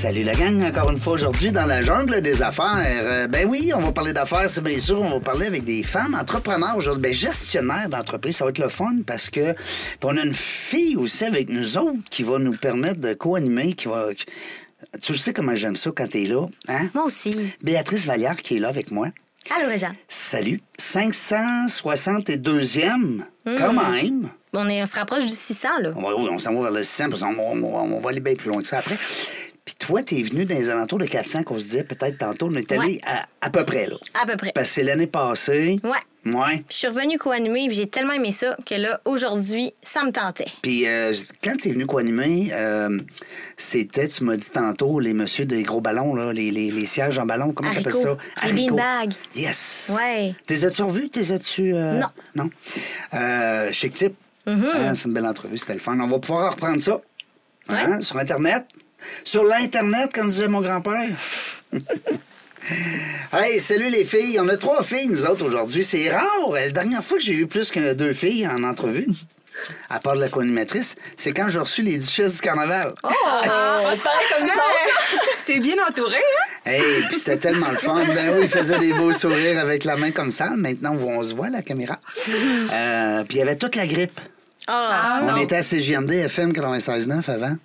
Salut la gang, encore une fois aujourd'hui dans la jungle des affaires. Euh, ben oui, on va parler d'affaires, c'est bien sûr. On va parler avec des femmes entrepreneurs aujourd'hui, ben gestionnaires d'entreprise. Ça va être le fun parce que on a une fille aussi avec nous autres qui va nous permettre de co-animer, qui va. Tu sais comment j'aime ça quand t'es là, hein? Moi aussi. Béatrice Vallière qui est là avec moi. Allô, Réjean. Salut. 562e, quand même. On, est, on se rapproche du 600, là. Oui, on s'en va vers le 600 parce qu'on on- on- on va aller bien plus loin que ça après. Puis toi, t'es venu dans les alentours de 400 qu'on se disait peut-être tantôt. On est allé Ouais. à, à peu près, là. À peu près. Parce que c'est l'année passée. Ouais. Ouais. Je suis revenue co-animer et j'ai tellement aimé ça que là, aujourd'hui, ça me tentait. Puis euh, quand t'es venu co-animer, euh, c'était, tu m'as dit tantôt, les messieurs des gros ballons, là, les, les, les sièges en ballon, comment t'appelles ça? Les beanbags. Yes. Ouais. T'es as-tu revus? T'es as-tu... euh, Non. Non. Euh, chic type. Hein, c'est une belle entrevue, c'était le fun. On va pouvoir reprendre ça. Hein, Sur Internet. Sur l'Internet, comme disait mon grand-père. Hey, salut les filles. On a trois filles, nous autres, aujourd'hui. C'est rare. La dernière fois que j'ai eu plus que deux filles en entrevue, à part de la co-animatrice, c'est quand j'ai reçu les duchesses du carnaval. Ah, c'est pareil comme ça. T'es bien entouré, hein? Hey, puis c'était tellement le fun. Ben oui, il faisait des beaux sourires avec la main comme ça. Maintenant, on se voit la caméra. Euh, puis il y avait toute la grippe. Ah. on était à CGMD FM 96.9 avant.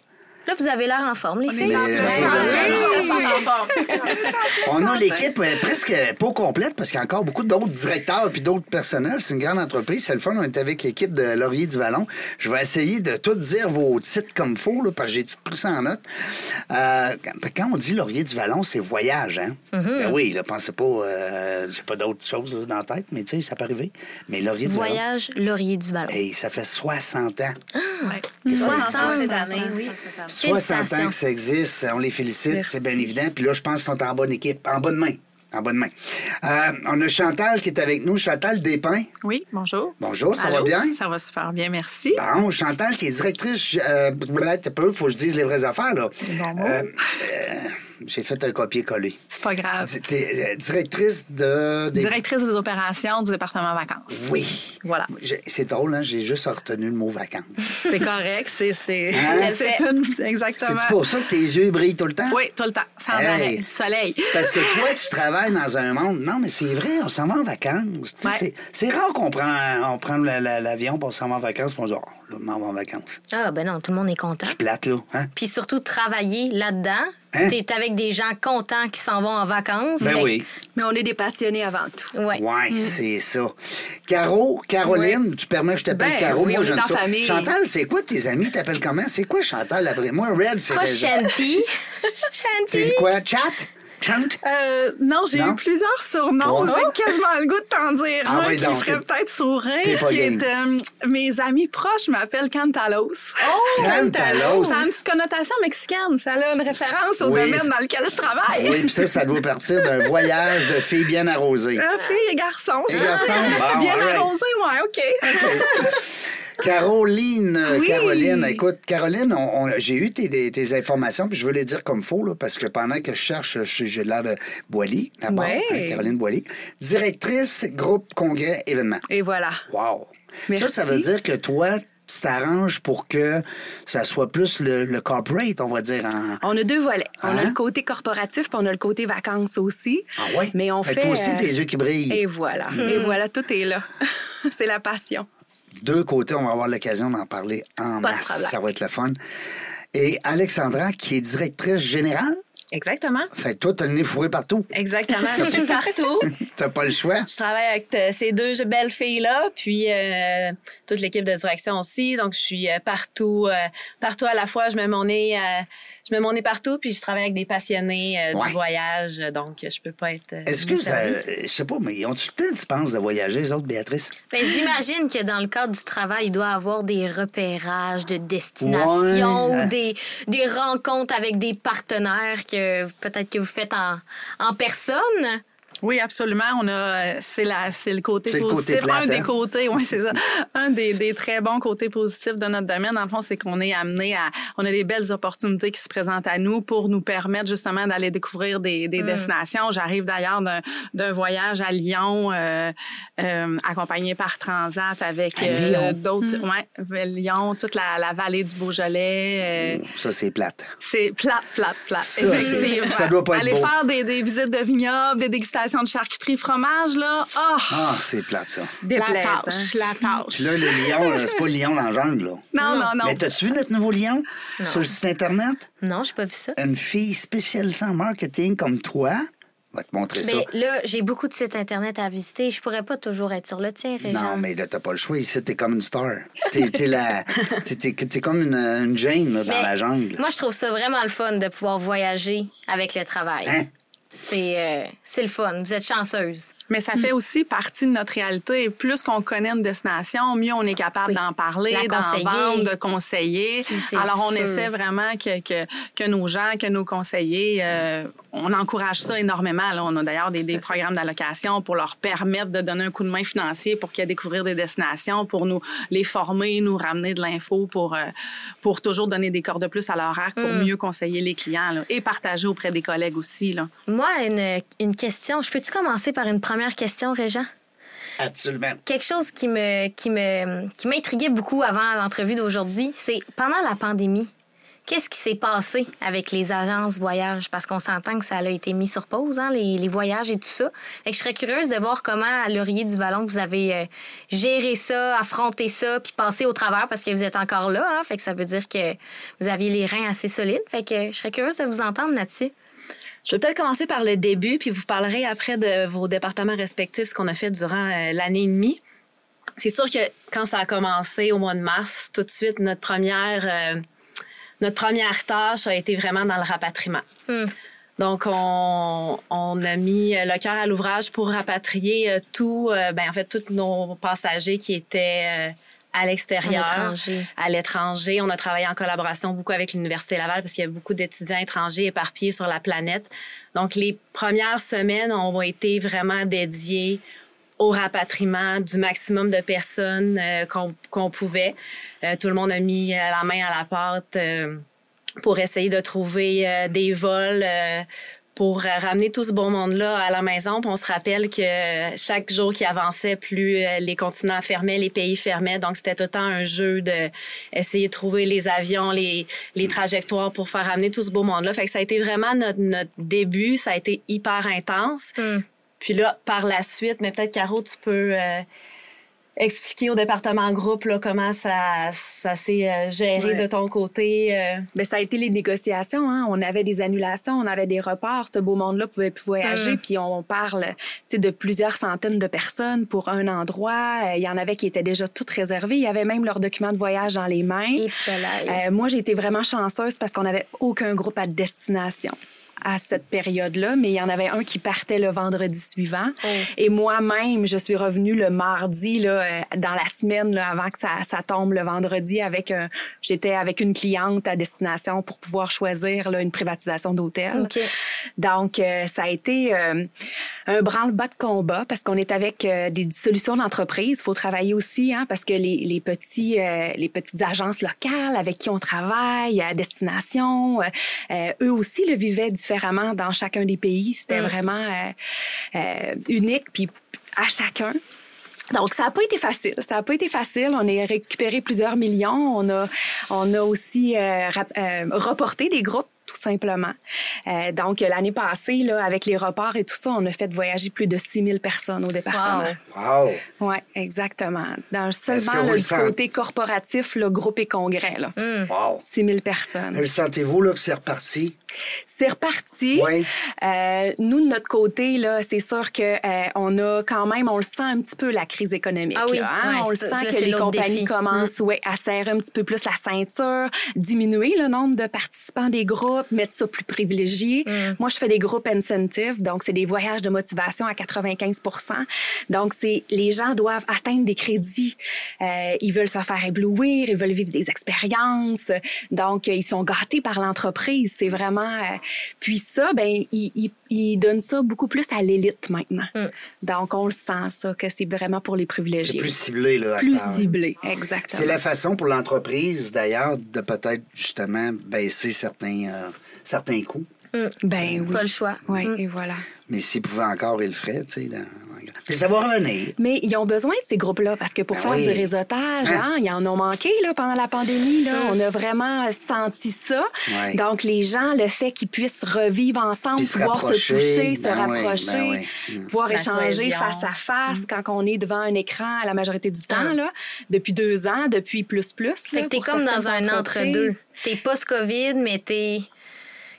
Là, vous avez l'air en forme, les filles. Euh. On a l'équipe euh, presque pas complète parce qu'il y a encore beaucoup d'autres directeurs puis d'autres personnels. C'est une grande entreprise. C'est le fun. On est avec l'équipe de Laurier du Vallon. Je vais essayer de tout dire vos titres comme faut, là, parce que j'ai pris ça en note. Euh, quand- on dit Laurier du Vallon, c'est voyage, hein? Ben oui, là, pensez pas, euh, j'ai pas d'autres choses là, dans la tête, mais tu sais, ça peut arriver. Mais Laurier du Vallon. Voyage Laurier du Vallon. Hey, ça fait 60 ans. Ouais. 60 cette année, oui. 60 ans que ça existe. On les félicite, c'est bien évident. Puis là, je pense qu'ils sont en bonne équipe, en bonne main. En bonne main. Euh, on a Chantal qui est avec nous. Chantal Despins. Oui, bonjour. Bonjour, ça va bien? Ça va super bien, merci. Bon, Chantal qui est directrice. Euh, peu, faut que je dise les vraies affaires, là. Bon. Euh, euh, J'ai fait un copier-coller. C'est pas grave. T'es euh, directrice de. des- Directrice des opérations du département vacances. Oui. Voilà. C'est drôle, hein? J'ai juste retenu le mot vacances. C'est correct, c'est c'est Hein? c'est une exactement. C'est pour ça que tes yeux brillent tout le temps? Oui, tout le temps, sans Hey. arrêt, du soleil. Parce que toi, tu travailles dans un monde. Non, mais c'est vrai, on s'en va en vacances. Ouais. c'est- rare qu'on prend, on prend la- la- l'avion pour s'en va en vacances puis on dit, oh, là, m'en vais en vacances. Ah, ben non, tout le monde est content. C'est plate, là. Hein? Puis surtout, travailler là-dedans. Hein? T'es avec des gens contents qui s'en vont en vacances. Ben Fait- oui. Mais on est des passionnés avant tout. Ouais. Ouais, c'est ça. Caro, Caroline, tu permets que je t'appelle Ben Caro? oui, Moi, j'aime ça. famille. Chantal, c'est quoi tes amis? T'appelles comment? C'est quoi Chantal après? Moi, Red, c'est Régent. Shanty. Shanty. C'est quoi? Chat? Euh, non, j'ai eu plusieurs surnoms. J'ai quasiment le goût de t'en dire Ah un ouais, qui donc, ferait peut-être sourire, qui est... euh, mes amis proches m'appellent Cantalos. Oh! Cantalos? Ça a une petite connotation mexicaine. Ça a une référence au Oui. domaine dans lequel je travaille. Oui, puis ça, ça doit partir d'un voyage de filles bien arrosées. Euh, filles et garçons. je Et garçons, bon, Bien all right. arrosé, ouais, OK. Caroline, Oui. Caroline, écoute, Caroline, j'ai eu tes, informations, puis je veux les dire comme faux, là, parce que pendant que je cherche, j'ai l'air de Boily, d'abord, hein, Caroline Boily, directrice groupe congrès événement. Et voilà. Wow! Merci. Ça, ça veut dire que toi, tu t'arranges pour que ça soit plus le, le corporate, on va dire. En... On a deux volets. On Hein? a le côté corporatif, puis on a le côté vacances aussi. Ah ouais? Mais on Fait fait. toi aussi, euh, tes yeux qui brillent. Et voilà. Et voilà, tout est là. C'est la passion. Deux côtés, on va avoir l'occasion d'en parler en Pas masse. Ça va être le fun. Et Alexandra, qui est directrice générale, Exactement. fait que toi, t'as le nez fourré partout. Exactement. Je suis partout. T'as pas le choix. Je travaille avec euh, ces deux belles filles-là, puis euh, toute l'équipe de direction aussi. Donc, je suis euh, partout, euh, partout à la fois. Je mets mon nez, je mets mon nez partout, puis je travaille avec des passionnés euh, Ouais. du voyage. Donc, je peux pas être. euh, Est-ce que ça. Je sais pas, mais ils ont-tu le temps, tu penses, de voyager, les autres, Béatrice? Ben, J'imagine que dans le cadre du travail, il doit y avoir des repérages de destination Ouais. ou des, des rencontres avec des partenaires que peut-être que vous faites en, en personne. Oui, absolument. On a, euh, c'est la, c'est le côté C'est le positif. côté plate, un des hein? côtés, oui, c'est ça. Un des, des très bons côtés positifs de notre domaine, dans le fond, c'est qu'on est amené à, on a des belles opportunités qui se présentent à nous pour nous permettre justement d'aller découvrir des, Mm. des destinations. J'arrive d'ailleurs d'un, d'un voyage à Lyon, euh, euh, accompagné par Transat avec euh, Lyon? d'autres, ouais, Lyon, toute la, la vallée du Beaujolais. euh, Ça, c'est plate. c'est plate, plate, plate. Ça, c'est- Effectivement. ça doit pas être Aller beau. faire des, des visites de vignobles, des dégustations de charcuterie, fromage, là. Oh! Ah, c'est plate, ça. la Déplaisant. tâche, la tâche. Puis là, le lion, là, c'est pas le lion dans la jungle, là. Non, non, non. Mais t'as-tu vu notre nouveau lion sur le site Internet? Non, j'ai pas vu ça. Une fille spécialisée en marketing comme toi va te montrer ça. Mais là, j'ai beaucoup de sites Internet à visiter. Je pourrais pas toujours être sur le tien, Réjean. Non, mais là, t'as pas le choix. Ici, t'es comme une star. T'es, t'es la... t'es, t'es- t'es comme une, une Jane, là, dans Mais la jungle. Moi, je trouve ça vraiment le fun de pouvoir voyager avec le travail. Hein? C'est euh, c'est le fun. Vous êtes chanceuse. Mais ça fait aussi partie de notre réalité. Plus qu'on connaît une destination, mieux on est capable Oui. d'en parler, d'en vendre, de conseiller. Alors, on sûr. essaie vraiment que, que, que nos gens, que nos conseillers, euh, on encourage ça énormément. Là. On a d'ailleurs des, des programmes d'allocation pour leur permettre de donner un coup de main financier pour qu'ils aient découvrir des destinations, pour nous les former, nous ramener de l'info pour, euh, pour toujours donner des corps de plus à leur arc pour Mm. mieux conseiller les clients là, et partager auprès des collègues aussi. Là. Moi, une, une question. Je peux-tu commencer par une première question, Réjean? Absolument. Quelque chose qui me qui me qui m'intriguait beaucoup avant l'entrevue d'aujourd'hui, c'est pendant la pandémie, qu'est-ce qui s'est passé avec les agences voyage? Parce qu'on s'entend que ça a été mis sur pause hein, les, les voyages et tout ça. Fait que je serais curieuse de voir comment à Laurier du Vallon vous avez euh, géré ça, affronté ça, puis passé au travers parce que vous êtes encore là, hein, fait que ça veut dire que vous aviez les reins assez solides. Fait que je serais curieuse de vous entendre là-dessus. Je vais peut-être commencer par le début, puis vous parlerez après de vos départements respectifs, ce qu'on a fait durant euh, l'année et demie. C'est sûr que quand ça a commencé au mois de mars, tout de suite, notre première, euh, notre première tâche a été vraiment dans le rapatriement. Hmm. Donc, on, on a mis euh, le cœur à l'ouvrage pour rapatrier euh, tout, euh, ben, en fait, tous nos passagers qui étaient à l'extérieur. À l'étranger. On a travaillé en collaboration beaucoup avec l'Université Laval parce qu'il y a beaucoup d'étudiants étrangers éparpillés sur la planète. Donc, les premières semaines ont été vraiment dédiées au rapatriement du maximum de personnes euh, qu'on pouvait. Euh, tout le monde a mis euh, la main à la pâte euh, pour essayer de trouver euh, des vols euh, pour ramener tout ce beau monde-là à la maison. On se rappelle que chaque jour qui avançait, plus les continents fermaient, les pays fermaient. Donc, c'était tout le temps un jeu de essayer de trouver les avions, les, les trajectoires pour faire ramener tout ce beau monde-là. Fait que ça a été vraiment notre, notre début. Ça a été hyper intense. Hmm. Puis là, par la suite, mais peut-être, Caro, tu peux euh, expliquer au département groupe là, comment ça, ça s'est euh, géré Ouais. de ton côté. euh? Ben, ça a été les négociations. Hein. On avait des annulations, on avait des reports. Ce beau monde-là pouvait plus voyager. Mm. Puis on parle de plusieurs centaines de personnes pour un endroit. Euh, Il y en avait qui étaient déjà toutes réservées. Il y avait même leurs documents de voyage dans les mains. Et. Euh, moi, j'ai été vraiment chanceuse parce qu'on n'avait aucun groupe à destination à cette période-là, mais il y en avait un qui partait le vendredi suivant. Oh. Et moi-même, je suis revenue le mardi, là, euh, dans la semaine, là, avant que ça, ça tombe le vendredi, avec un, j'étais avec une cliente à destination pour pouvoir choisir là, une privatisation d'hôtel. OK. Donc, euh, ça a été euh, un branle-bas de combat parce qu'on est avec euh, des dissolutions d'entreprises. Il faut travailler aussi, hein, parce que les, les, petits, euh, les petites agences locales avec qui on travaille à destination, euh, euh, eux aussi le vivaient différemment dans chacun des pays. C'était Mm. vraiment euh, euh, unique, puis à chacun. Donc, ça n'a pas été facile. Ça n'a pas été facile. On a récupéré plusieurs millions. On a, on a aussi euh, rap- euh, reporté des groupes tout simplement. Euh, donc, l'année passée, là, avec les reports et tout ça, on a fait voyager plus de 6000 personnes au département. Wow. Wow! Oui, exactement. Dans seulement le côté corporatif, le groupe et congrès, là. Hmm. Wow! 6000 personnes. Le sentez-vous là, que c'est reparti? C'est reparti. Oui. Euh, nous, de notre côté, là, c'est sûr que euh, on a quand même, on le sent un petit peu la crise économique. Ah oui, là, hein? on le sent que les compagnies défi. Mm. commencent ouais, à serrer un petit peu plus la ceinture, diminuer le nombre de participants des groupes, mettre ça plus privilégié. Mm. Moi, je fais des groupes incentives, donc c'est des voyages de motivation à 95% Donc, c'est les gens doivent atteindre des crédits. Euh, ils veulent se faire éblouir, ils veulent vivre des expériences. Donc, ils sont gâtés par l'entreprise. C'est vraiment vraiment. euh, puis ça, ben, il, il, il donne ça beaucoup plus à l'élite maintenant. Mm. Donc, on le sent, ça, que c'est vraiment pour les C'est privilégiés. plus ciblé, là. à Plus ciblé, exactement. C'est la façon pour l'entreprise, d'ailleurs, de peut-être justement baisser certains, euh, certains coûts. Ben oui. Pas le choix. Oui, Mm. et voilà. Mais s'ils pouvaient encore, ils le feraient, tu sais. Dans... Ça va revenir. Mais ils ont besoin de ces groupes-là parce que pour Ben faire oui. du réseautage, Hein? hein, ils en ont manqué là, pendant la pandémie. Là. On a vraiment senti ça. Donc, les gens, le fait qu'ils puissent revivre ensemble, Puis se pouvoir se rapprocher, toucher, se ben oui, rapprocher, ben oui. Mm. pouvoir La échanger cohésion. face à face quand on est devant un écran à la majorité du temps, Ah. là, depuis deux ans, depuis plus plus. Fait là, que t'es comme dans un entre-deux. T'es post-COVID, mais t'es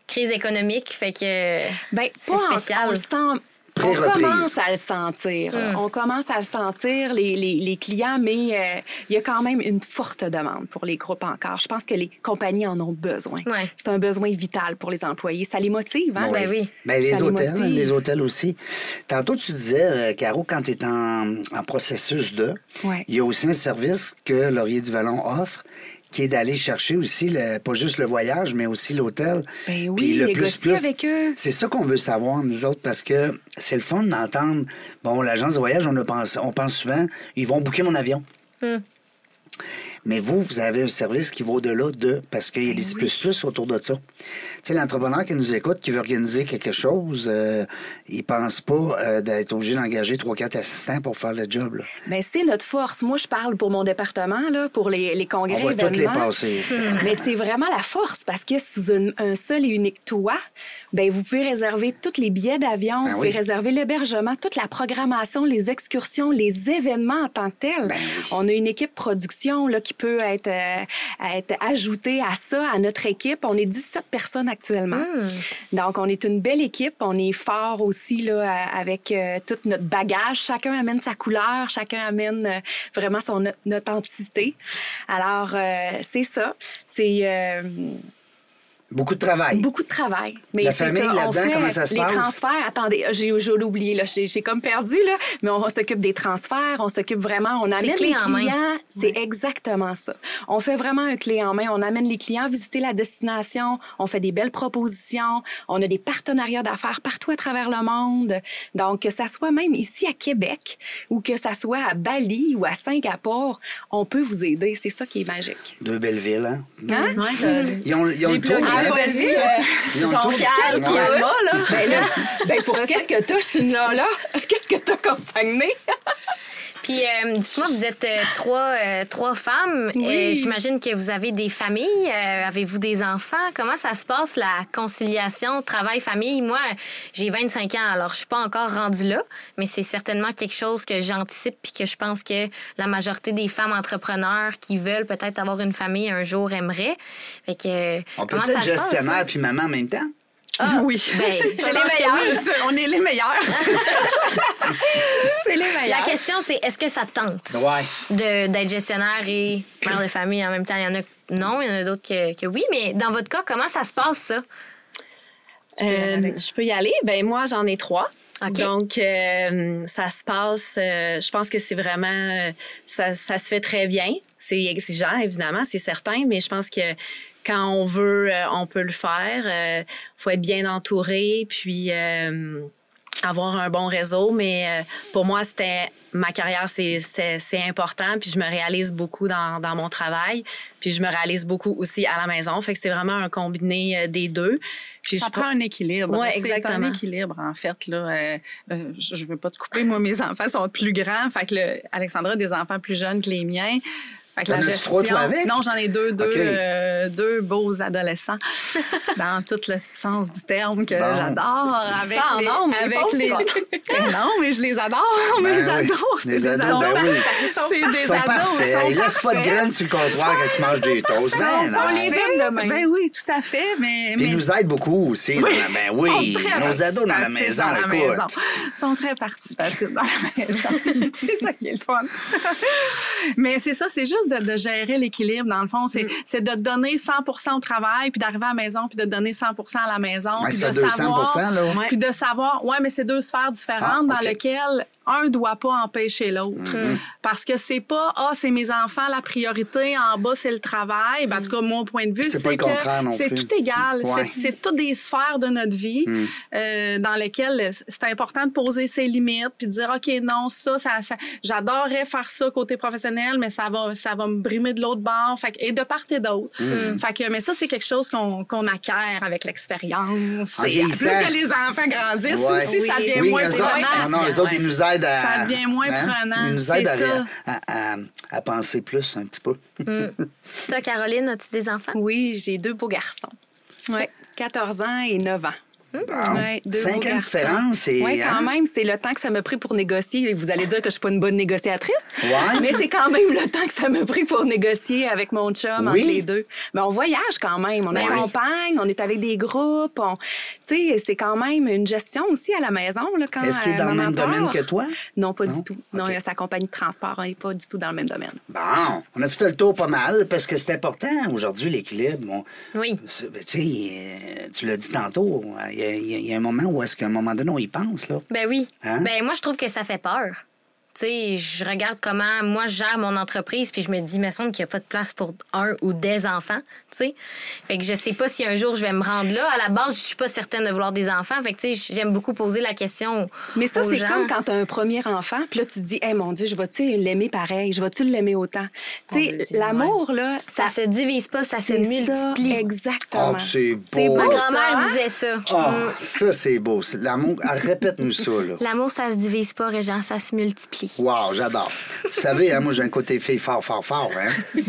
crise économique. Fait que. Ben, C'est en- spécial. On le sent. On commence à le sentir. Mm. On commence à le sentir, les, les, les clients, mais euh, il y a quand même une forte demande pour les groupes encore. Je pense que les compagnies en ont besoin. Ouais. C'est un besoin vital pour les employés. Ça les motive, hein? Ben oui. Ben, les Ça hôtels, motive. les hôtels aussi. Tantôt, tu disais, euh, Caro, quand tu es en, en processus de, Ouais. il y a aussi un service que Laurier du Vallon offre qui est d'aller chercher aussi, le, pas juste le voyage, mais aussi l'hôtel. Ben oui, Puis le négocier avec eux. C'est ça qu'on veut savoir, nous autres, parce que c'est le fun d'entendre, bon, l'agence de voyage, on, a pense, on pense souvent, ils vont booker mon avion. Hmm. Mais vous, vous avez un service qui va au-delà de, parce qu'il y a Ben des plus-plus autour de ça. Tu sais, l'entrepreneur qui nous écoute, qui veut organiser quelque chose, euh, il pense pas euh, d'être obligé d'engager trois, quatre assistants pour faire le job. Là. Ben, c'est notre force. Moi, je parle pour mon département, là, pour les, les congrès, On va toutes les passer. Mais c'est vraiment la force parce que sous un, un seul et unique toit, ben vous pouvez réserver tous les billets d'avion, Ben vous pouvez oui. réserver l'hébergement, toute la programmation, les excursions, les événements en tant que tels. Ben oui. On a une équipe production là, qui peut être, euh, être ajoutée à ça, à notre équipe. On est 17 personnes actuellement. Hmm. Donc, on est une belle équipe. On est fort aussi là, à- avec euh, tout notre bagage. Chacun amène sa couleur, chacun amène euh, vraiment son au- authenticité. Alors, euh, c'est ça. C'est euh, Beaucoup de travail. beaucoup de travail. Mais La c'est famille ça, on là-dedans, fait comment ça se les passe? transferts. Attendez, j'ai j'ai oublié là, j'ai j'ai comme perdu là, mais on, s'occupe des transferts, on s'occupe vraiment, on amène clé les en main. clients, c'est exactement ça. On fait vraiment un clé en main, on amène les clients visiter la destination, on fait des belles propositions, on a des partenariats d'affaires partout à travers le monde. Donc que ça soit même ici à Québec ou que ça soit à Bali ou à Singapour, on peut vous aider, c'est ça qui est magique. Deux belles villes, hein? Hein? Ils ont, ils ont le le tour. Jean-Pierre, Ouais. puis Alma, là? Ben là, ben pour qu'est-ce que t'as, je suis une là là? Qu'est-ce que t'as comme Saguenay? Puis, euh, dites-moi, vous êtes euh, trois, euh, trois femmes. Oui. Euh, J'imagine que vous avez des familles. Euh, Avez-vous des enfants? Comment ça se passe, la conciliation travail-famille? Moi, j'ai 25 ans, alors je suis pas encore rendue là, mais c'est certainement quelque chose que j'anticipe puis que je pense que la majorité des femmes entrepreneurs qui veulent peut-être avoir une famille un jour aimeraient. Fait que, On comment être ça se passe, ça? Gestionnaire puis maman en même temps? Ah, Oui. Ben, C'est les oui. meilleurs. On est les meilleurs. c'est les La meilleurs. question, c'est est-ce que ça te tente? Ouais. d'être gestionnaire et mère de famille en même temps? Il y en a que non, il y en a d'autres que, que oui, mais dans votre cas, comment ça se passe, ça? Euh, je peux y aller? Ben moi, j'en ai trois. Donc, euh, ça se passe. euh, je pense que c'est vraiment. ça, ça se fait très bien. C'est exigeant, évidemment, c'est certain, mais je pense que quand on veut, euh, on peut le faire. Il faut être bien entouré, puis euh, avoir un bon réseau. Mais euh, pour moi, c'était ma carrière, c'est c'est important. Puis je me réalise beaucoup dans, dans mon travail. Puis je me réalise beaucoup aussi à la maison. Fait que c'est vraiment un combiné euh, des deux. Puis Ça je prend un équilibre. C'est exactement. un équilibre, en fait. Là. Euh, euh, je je veux pas te couper. Moi, mes enfants sont plus grands. Fait que le, Alexandra a des enfants plus jeunes que les miens. Fait que T'en as-tu trois, toi, avec? Non, j'en ai deux, deux, euh, deux beaux adolescents, dans tout le sens du terme que Bon. j'adore. Avec Ça les, les avec pauvres, les... non, mais je les adore, Ben mes oui. ados. Les c'est des ados, ben oui. C'est Ils des sont ados. parfaits. sont Ils laissent pas de graines sur le comptoir quand ils mangent des toasts. Ben On non. les aime de même. Ben oui, tout à fait. Mais, Puis mais ils nous aident beaucoup aussi. dans la- Ben oui, nos ados dans la maison, écoute. maison. sont très participatifs dans la maison. c'est ça qui est le fun. Mais c'est ça, c'est juste de, de gérer l'équilibre, dans le fond. Mm. C'est c'est de donner 100% au travail, puis d'arriver à la maison, puis de donner 100% à la maison. Ouais, puis de fait 200 savoir, là. Ouais. Puis de savoir, ouais, mais c'est deux sphères différentes Ah, dans lesquelles un doit pas empêcher l'autre. Mm-hmm. Parce que c'est pas, ah, c'est mes enfants la priorité, en bas, c'est le travail. Ben, en tout cas, mon point de vue, C'est pas c'est non que c'est plus. tout égal. Ouais. C'est- C'est toutes des sphères de notre vie Mm. euh, dans lesquelles c'est important de poser ses limites puis de dire, OK, non, ça, ça, ça- j'adorerais faire ça côté professionnel, mais ça va, ça va me brimer de l'autre bord. Fait et de part et d'autre. Mm. Fait que, mais ça, c'est quelque chose qu'on qu'on acquiert avec l'expérience. Et. Plus que les enfants grandissent Ouais. aussi, ça Oui. devient Oui, moins prenant. ah non, eux autres, ils nous aident à. hein? Ça devient moins prenant, Ils nous c'est aident à, ça. à, à- à penser plus un petit peu. Toi, Caroline, as-tu des enfants? Oui, j'ai deux beaux garçons. Ouais, 14 ans et 9 ans. Ouais, deux Cinq ans de différence et, Oui, quand hein? même, c'est le temps que ça m'a pris pour négocier. Vous allez dire que je suis pas une bonne négociatrice, Ouais. mais c'est quand même le temps que ça m'a pris pour négocier avec mon chum Oui. entre les deux. Mais on voyage quand même, on Ben accompagne, on est avec des groupes, on... tu sais, c'est quand même une gestion aussi à la maison là quand Est-ce qu'il est dans le même domaine que toi? Non, pas Non? du tout. Non, OK. il a sa compagnie de transport, n'est pas du tout dans le même domaine. Bon, on a fait le tour pas mal parce que c'est important aujourd'hui, l'équilibre. Oui. ben, tu sais, euh, tu l'as dit tantôt, il y, a- il y a- il y a un moment où est-ce qu'à un moment donné, on y pense, là. Ben oui. Hein? Ben moi, je trouve que ça fait peur. Tu sais, je regarde comment moi je gère mon entreprise, puis je me dis, il me semble qu'il n'y a pas de place pour un ou des enfants, tu sais. Fait que je sais pas si un jour je vais me rendre là. À la base, je suis pas certaine de vouloir des enfants. Fait que, tu sais, j'aime beaucoup poser la question Mais ça, c'est comme quand tu as un premier enfant, puis là, tu te dis, hey, mon Dieu, je vais-tu l'aimer pareil? Je vais-tu l'aimer autant? Tu sais, deuxième, l'amour, là, Ça se divise pas, ça se multiplie. ça, exactement. Oh, c'est beau. Ma grand-mère ça, hein? disait ça. Ah, Mm. ça, c'est beau. L'amour, ah, répète-nous ça, là. L'amour, ça se divise pas, Régent, ça se multiplie. Wow, j'adore. tu savais, hein, moi, j'ai un côté fille fort, fort, fort, hein?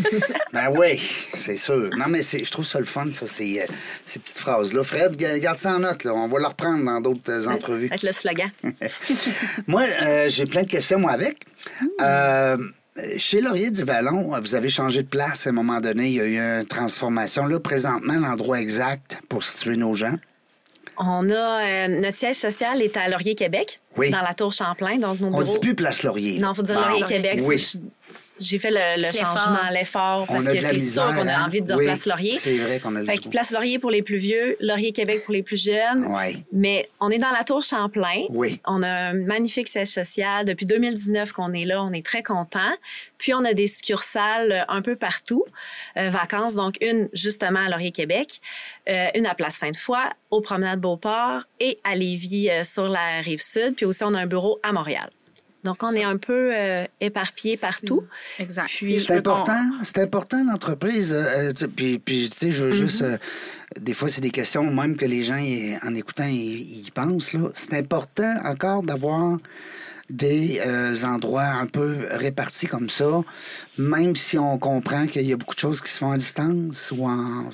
ben oui, c'est sûr. Non, mais je trouve ça le fun, ça, ces, euh, ces petites phrases-là. Fred, ga- garde ça en note, là. On va le reprendre dans d'autres euh, entrevues. Avec le slogan. moi, euh, j'ai plein de questions, moi, avec. Euh, chez Laurier du Vallon, vous avez changé de place à un moment donné. Il y a eu une transformation. Là, présentement, l'endroit exact pour situer nos gens. On a euh, notre siège social est à Laurier, Québec, Oui. dans la tour Champlain. Donc nos On ne bureaux. dit plus Place Laurier. Non, faut dire Bon. Laurier, Québec. Oui. J'ai fait le, le changement, l'effort, On parce a que c'est sûr qu'on a hein? envie de dire Oui, Place Laurier. c'est vrai qu'on a le Fait que. Place Laurier pour les plus vieux, Laurier Québec pour les plus jeunes. Oui. Mais on est dans la tour Champlain. Oui. On a un magnifique siège social. Depuis 2019 qu'on est là, on est très content. Puis on a des succursales euh, un peu partout. Euh, vacances, donc une justement à Laurier Québec, euh, une à Place Sainte-Foy, au Promenade Beauport et à Lévis euh, sur la rive sud. Puis aussi on a un bureau à Montréal. Donc on est un peu euh, éparpillés partout. Exact. C'est important, c'est important l'entreprise. euh, euh, puis, puis, tu sais, je veux juste. euh, des fois, c'est des questions même que les gens, en écoutant, ils, pensent. là. C'est important encore d'avoir des euh, endroits un peu répartis comme ça, même si on comprend qu'il y a beaucoup de choses qui se font à distance ou en,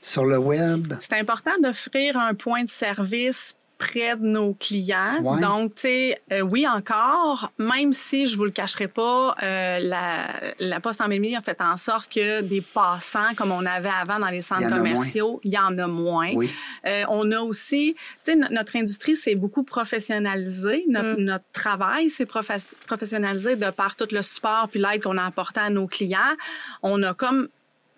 sur le web. C'est important d'offrir un point de service près de nos clients. Ouais. Donc, tu sais, euh, oui, encore, même si je vous le cacherai pas, euh, la, la Poste en a fait en sorte que des passants, comme on avait avant dans les centres commerciaux, il y en a moins. Oui. Euh, on a aussi, tu sais, no- notre industrie s'est beaucoup professionnalisée. Notre, notre travail s'est profes- professionnalisé de par tout le support puis l'aide qu'on a apporté à nos clients. On a comme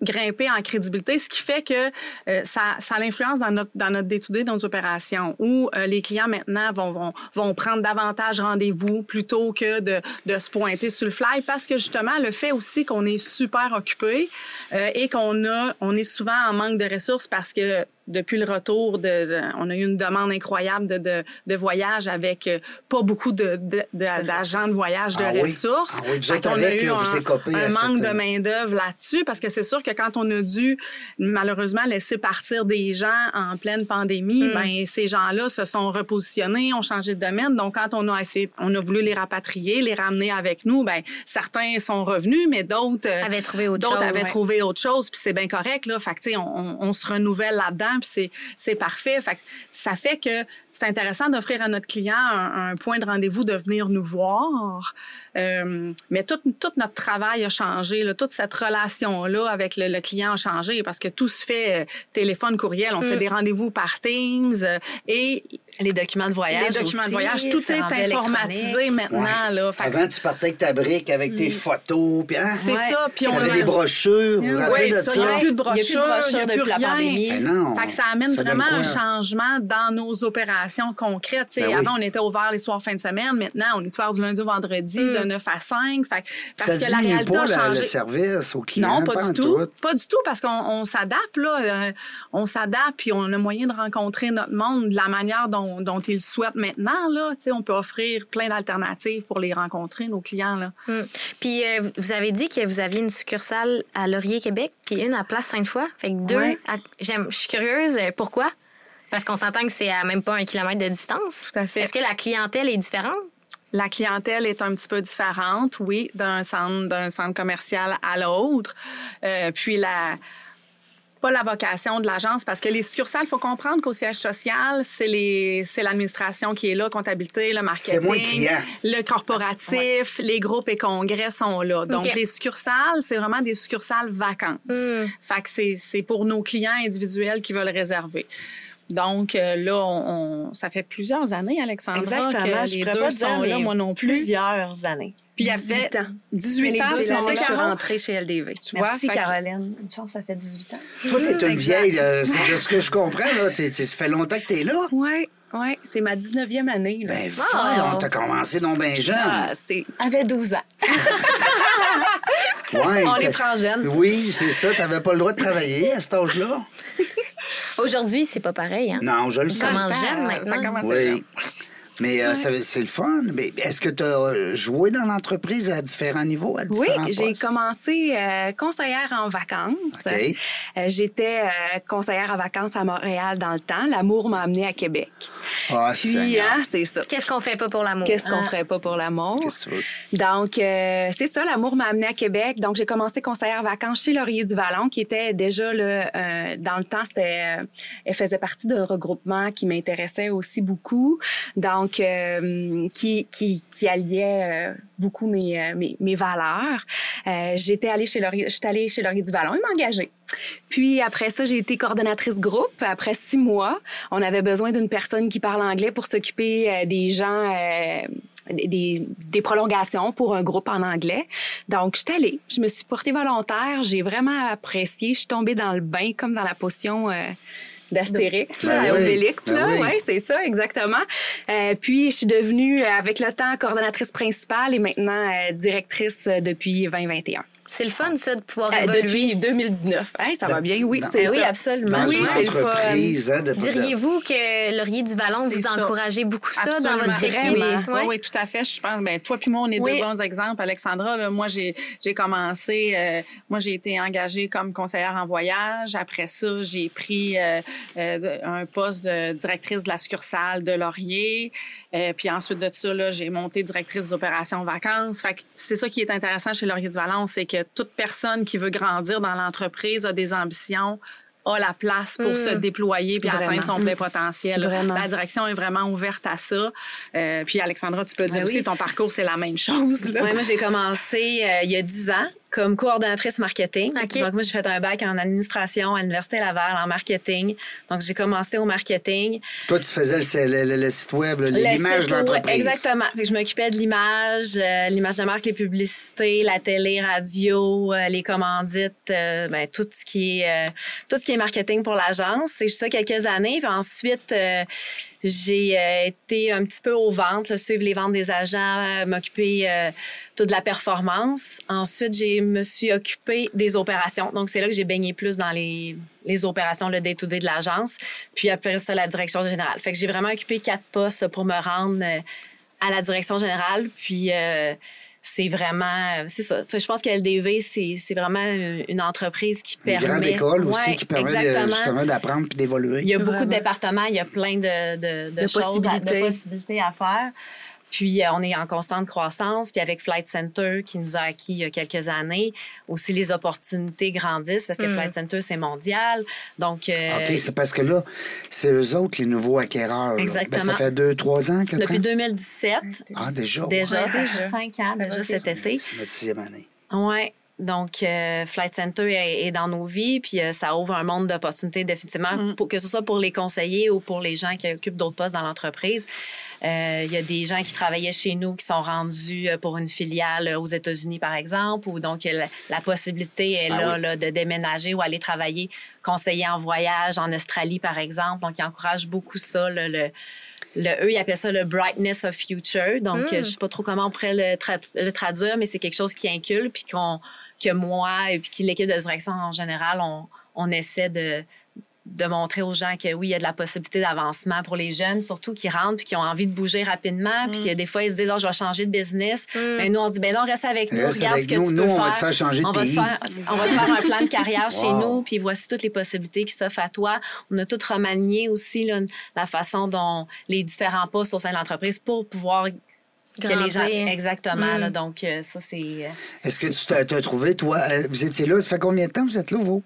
grimper en crédibilité, ce qui fait que euh, ça, ça l'influence dans notre, dans notre day-to-day, dans nos opérations, où euh, les clients maintenant vont, vont, vont prendre davantage rendez-vous plutôt que de, de se pointer sur le fly, parce que justement, le fait aussi qu'on est super occupé euh, et qu'on a, on est souvent en manque de ressources parce que depuis le retour, de, de- on a eu une demande incroyable de, de, de voyage avec euh, pas beaucoup de, de- de- d'agents de voyage de Ah oui. ressources. Ah oui, autres qu'on a eu vous un, manque cette- de main-d'œuvre là-dessus parce que c'est sûr que quand on a dû malheureusement laisser partir des gens en pleine pandémie, Mm. ben ces gens-là se sont repositionnés, ont changé de domaine. Donc quand on a essayé, on a voulu les rapatrier, les ramener avec nous, ben certains sont revenus, mais d'autres euh, Avaient trouvé autre d'autres chose. avaient Ouais. trouvé autre chose, puis c'est bien correct là. Fait que tu sais, on, on- on se renouvelle là-dedans, puis c'est parfait. Ça fait que c'est intéressant d'offrir à notre client un, un point de rendez-vous de venir nous voir. Euh, mais tout, tout notre travail a changé, là, toute cette relation-là avec le, le client a changé parce que tout se fait euh, téléphone, courriel, on fait des rendez-vous par Teams euh, et Les documents de voyage. les documents aussi, de voyage, tout est informatisé maintenant. Là. Fait que Avant, tu partais avec ta brique, avec tes photos, puis hein? c'est Ouais. ça. Puis on avait a- des brochures, vous vous rappelez Oui, de ça, il n'y a plus de Il y a plus de brochures, brochures il n'y a plus depuis la rien. pandémie. Ben non. Fait que ça amène Ça vraiment un changement dans nos opérations concrètes. Tu sais, Ben oui. Avant, on était ouvert les soirs fin de semaine. Maintenant, on est ouvert du lundi au vendredi de 9 à 5. Fait que- parce ça que la réalité pas a le- changé. le service aux clients. Non, pas, en du tout. Pas du tout, parce qu'on on s'adapte, là. Euh, on s'adapte, puis on a moyen de rencontrer notre monde de la manière dont, dont ils le souhaitent maintenant, là. Tu sais, on peut offrir plein d'alternatives pour les rencontrer, nos clients, là. Hmm. Puis euh, vous avez dit que vous aviez une succursale à Laurier, Québec, puis une à Place Sainte-Foy. Fait que deux. Ouais. à- j'aime- Je suis curieuse, euh, pourquoi? Parce qu'on s'entend que c'est à même pas un kilomètre de distance. Tout à fait. Est-ce que la clientèle est différente? La clientèle est un petit peu différente, oui, d'un centre, d'un centre commercial à l'autre. Euh, puis la pas la vocation de l'agence parce que les succursales, il faut comprendre qu'au siège social, c'est les c'est l'administration qui est là, comptabilité, le marketing, C'est moins clients. le corporatif, les groupes et congrès sont là. Donc OK. les succursales, c'est vraiment des succursales vacances. Mm. Fait que c'est c'est pour nos clients individuels qui veulent réserver. Donc euh, là, on, on- ça fait plusieurs années, Alexandra, Exactement. que Je les deux pas dire, sont là, moi non plus. Plusieurs années. Puis il y 18 avait ans. 18 ans, C'est ça, que je suis rentrée chez LDV. Tu vois, Merci, fait que- Caroline. Une chance, ça fait 18 ans. Toi, t'es une vieille, c'est de ce que je comprends, là. T'es- t'es- ça fait longtemps que t'es là. Oui, oui, c'est ma 19e année. Là. Ben, voyons, t'as commencé donc bien jeune. Ah, tu sais, Avait 12 ans. Ouais, On les prend jeunes. Oui, c'est ça. T'avais pas le droit de travailler à cet âge-là? Aujourd'hui, c'est pas pareil. Hein? Non, je le sais. commence Ah, jeune ça maintenant? commence jeune. Oui. Mais euh, c'est le fun. Mais est-ce que tu as joué dans l'entreprise à différents niveaux, à Oui, différents j'ai postes? commencé euh, conseillère en vacances. OK. Euh, J'étais euh, conseillère en vacances à Montréal dans le temps. L'amour m'a amenée à Québec. Ah, Puis, Seigneur. hein, c'est ça. Qu'est-ce qu'on fait pas pour l'amour? Qu'est-ce qu'on Hein? ferait pas pour l'amour? Qu'est-ce que tu veux? Donc, euh, c'est ça, l'amour m'a amenée à Québec. Donc, j'ai commencé conseillère vacances chez Laurier du Vallon, qui était déjà, là, euh, dans le temps, c'était, euh, elle faisait partie d'un regroupement qui m'intéressait aussi beaucoup. Donc, euh, qui, qui, qui alliait euh, beaucoup mes, euh, mes, mes valeurs. Euh, j'étais allée chez Laurier, j'étais allée chez Laurier du Vallon et m'engager. Puis après ça, j'ai été coordonnatrice groupe. Après six mois, on avait besoin d'une personne qui parle anglais pour s'occuper euh, des gens, euh, des, des prolongations pour un groupe en anglais. Donc, je suis allée, je me suis portée volontaire, j'ai vraiment apprécié. Je suis tombée dans le bain comme dans la potion. euh, d'Astérix, Ben là, oui, Obélix, ben là, oui. ouais, c'est ça, exactement. Euh, puis, je suis devenue, avec le temps, coordonnatrice principale et maintenant euh, directrice euh, depuis 2021. C'est le fun, ça, de pouvoir Euh, évoluer. depuis 2019. Hey, ça va bien, oui, c'est oui, absolument. Dans Oui, c'est le fun. hein, de Diriez-vous que Laurier du Vallon vous ça. encouragez beaucoup ça Absolument. dans votre équipe? Oui, Ouais. oui, tout à fait. Je pense, ben, toi puis moi, on est Oui. deux bons exemples. Alexandra, là, moi, j'ai, commencé, euh, moi, j'ai été engagée comme conseillère en voyage. Après ça, j'ai pris euh, euh, un poste de directrice de la succursale de Laurier. Euh, puis ensuite de ça, là, j'ai monté directrice des opérations vacances. Fait que c'est ça qui est intéressant chez Laurier du Vallon, c'est que toute personne qui veut grandir dans l'entreprise a des ambitions a la place pour Mm. se déployer puis Vraiment. atteindre son plein potentiel. Vraiment. La direction est vraiment ouverte à ça. Euh, puis Alexandra, tu peux dire Ben aussi, ton parcours, c'est la même chose. Ouais, moi, j'ai commencé euh, il y a 10 ans comme coordonnatrice marketing. OK. Donc, moi, j'ai fait un bac en administration à l'Université Laval en marketing. Donc, j'ai commencé au marketing. Toi, tu faisais le, le- le- le site web, l'image de l'entreprise. Exactement. Fait que je m'occupais de l'image, euh, l'image de marque, les publicités, la télé, radio, euh, les commandites, euh, ben, tout ce qui est euh, tout ce qui est marketing pour l'agence. C'est ça quelques années. Puis ensuite, euh, j'ai euh, été un petit peu aux ventes, là, suivre les ventes des agents, euh, m'occuper euh, toute la performance. Ensuite, j'ai me suis occupée des opérations. Donc, c'est là que j'ai baigné plus dans les, les opérations, le day-to-day de l'agence. Puis après ça, la direction générale. Fait que j'ai vraiment occupé quatre postes pour me rendre euh, à la direction générale. Puis euh, c'est vraiment, c'est ça. Je pense que LDV, c'est c'est vraiment une une entreprise qui Une permet... grande école aussi Ouais, qui permet de- justement d'apprendre puis d'évoluer. Il y a beaucoup de départements, il y a plein de, de, de De choses, à- possibilités. de possibilités à faire. Puis, euh, on est en constante croissance. Puis, avec Flight Center, qui nous a acquis il y a quelques années, aussi les opportunités grandissent parce que Mm. Flight Center, c'est mondial. Donc, euh, OK, c'est parce que là, c'est eux autres, les nouveaux acquéreurs. Exactement. Ben, ça fait deux, trois ans, quatre depuis ans? 2017, Ah, déjà? déjà, Ouais, déjà. cinq ans, déjà cet été. C'est notre sixième année. Ouais. Donc, euh, Flight Center est, est dans nos vies, puis euh, ça ouvre un monde d'opportunités définitivement, Mm. pour, que ce soit pour les conseillers ou pour les gens qui occupent d'autres postes dans l'entreprise. Euh, Il y a des gens qui travaillaient chez nous qui sont rendus euh, pour une filiale aux États-Unis, par exemple, ou donc la, la possibilité est Ah là, oui. là, de déménager ou aller travailler conseiller en voyage en Australie, par exemple. Donc, ils encouragent beaucoup ça, là, le, le, eux, ils appellent ça le brightness of future. Donc, Mm. euh, je sais pas trop comment on pourrait le, tra- le traduire, mais c'est quelque chose qui incule, puis qu'on, que moi et puis que l'équipe de direction en général, on, on essaie de, de montrer aux gens que oui, il y a de la possibilité d'avancement pour les jeunes, surtout qui rentrent puis qui ont envie de bouger rapidement, puis que des fois, ils se disent, oh, je vais changer de business. Mais nous, on se dit, ben non, reste avec nous, Reste regarde avec ce que nous. tu Nous, peux on faire. va te faire changer de on va te pays. faire, on va te faire un plan de carrière chez nous, puis voici toutes les possibilités qui s'offrent à toi. On a tout remanié aussi là, la façon dont les différents postes au sein de l'entreprise pour pouvoir que les gens exactement Mm. là, donc euh, ça c'est euh, Est-ce que tu t'as trouvé, toi, euh, vous étiez là, ça fait combien de temps que vous êtes là, vous?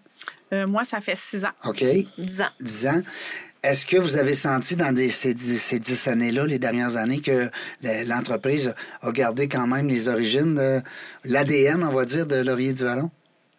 Euh, moi, ça fait six ans. OK, 10 ans 10 ans. Est-ce que vous avez senti dans des- ces, dix, ces dix années-là, les dernières années, que le- l'entreprise a gardé quand même les origines, de l'ADN, on va dire, de Laurier du Vallon?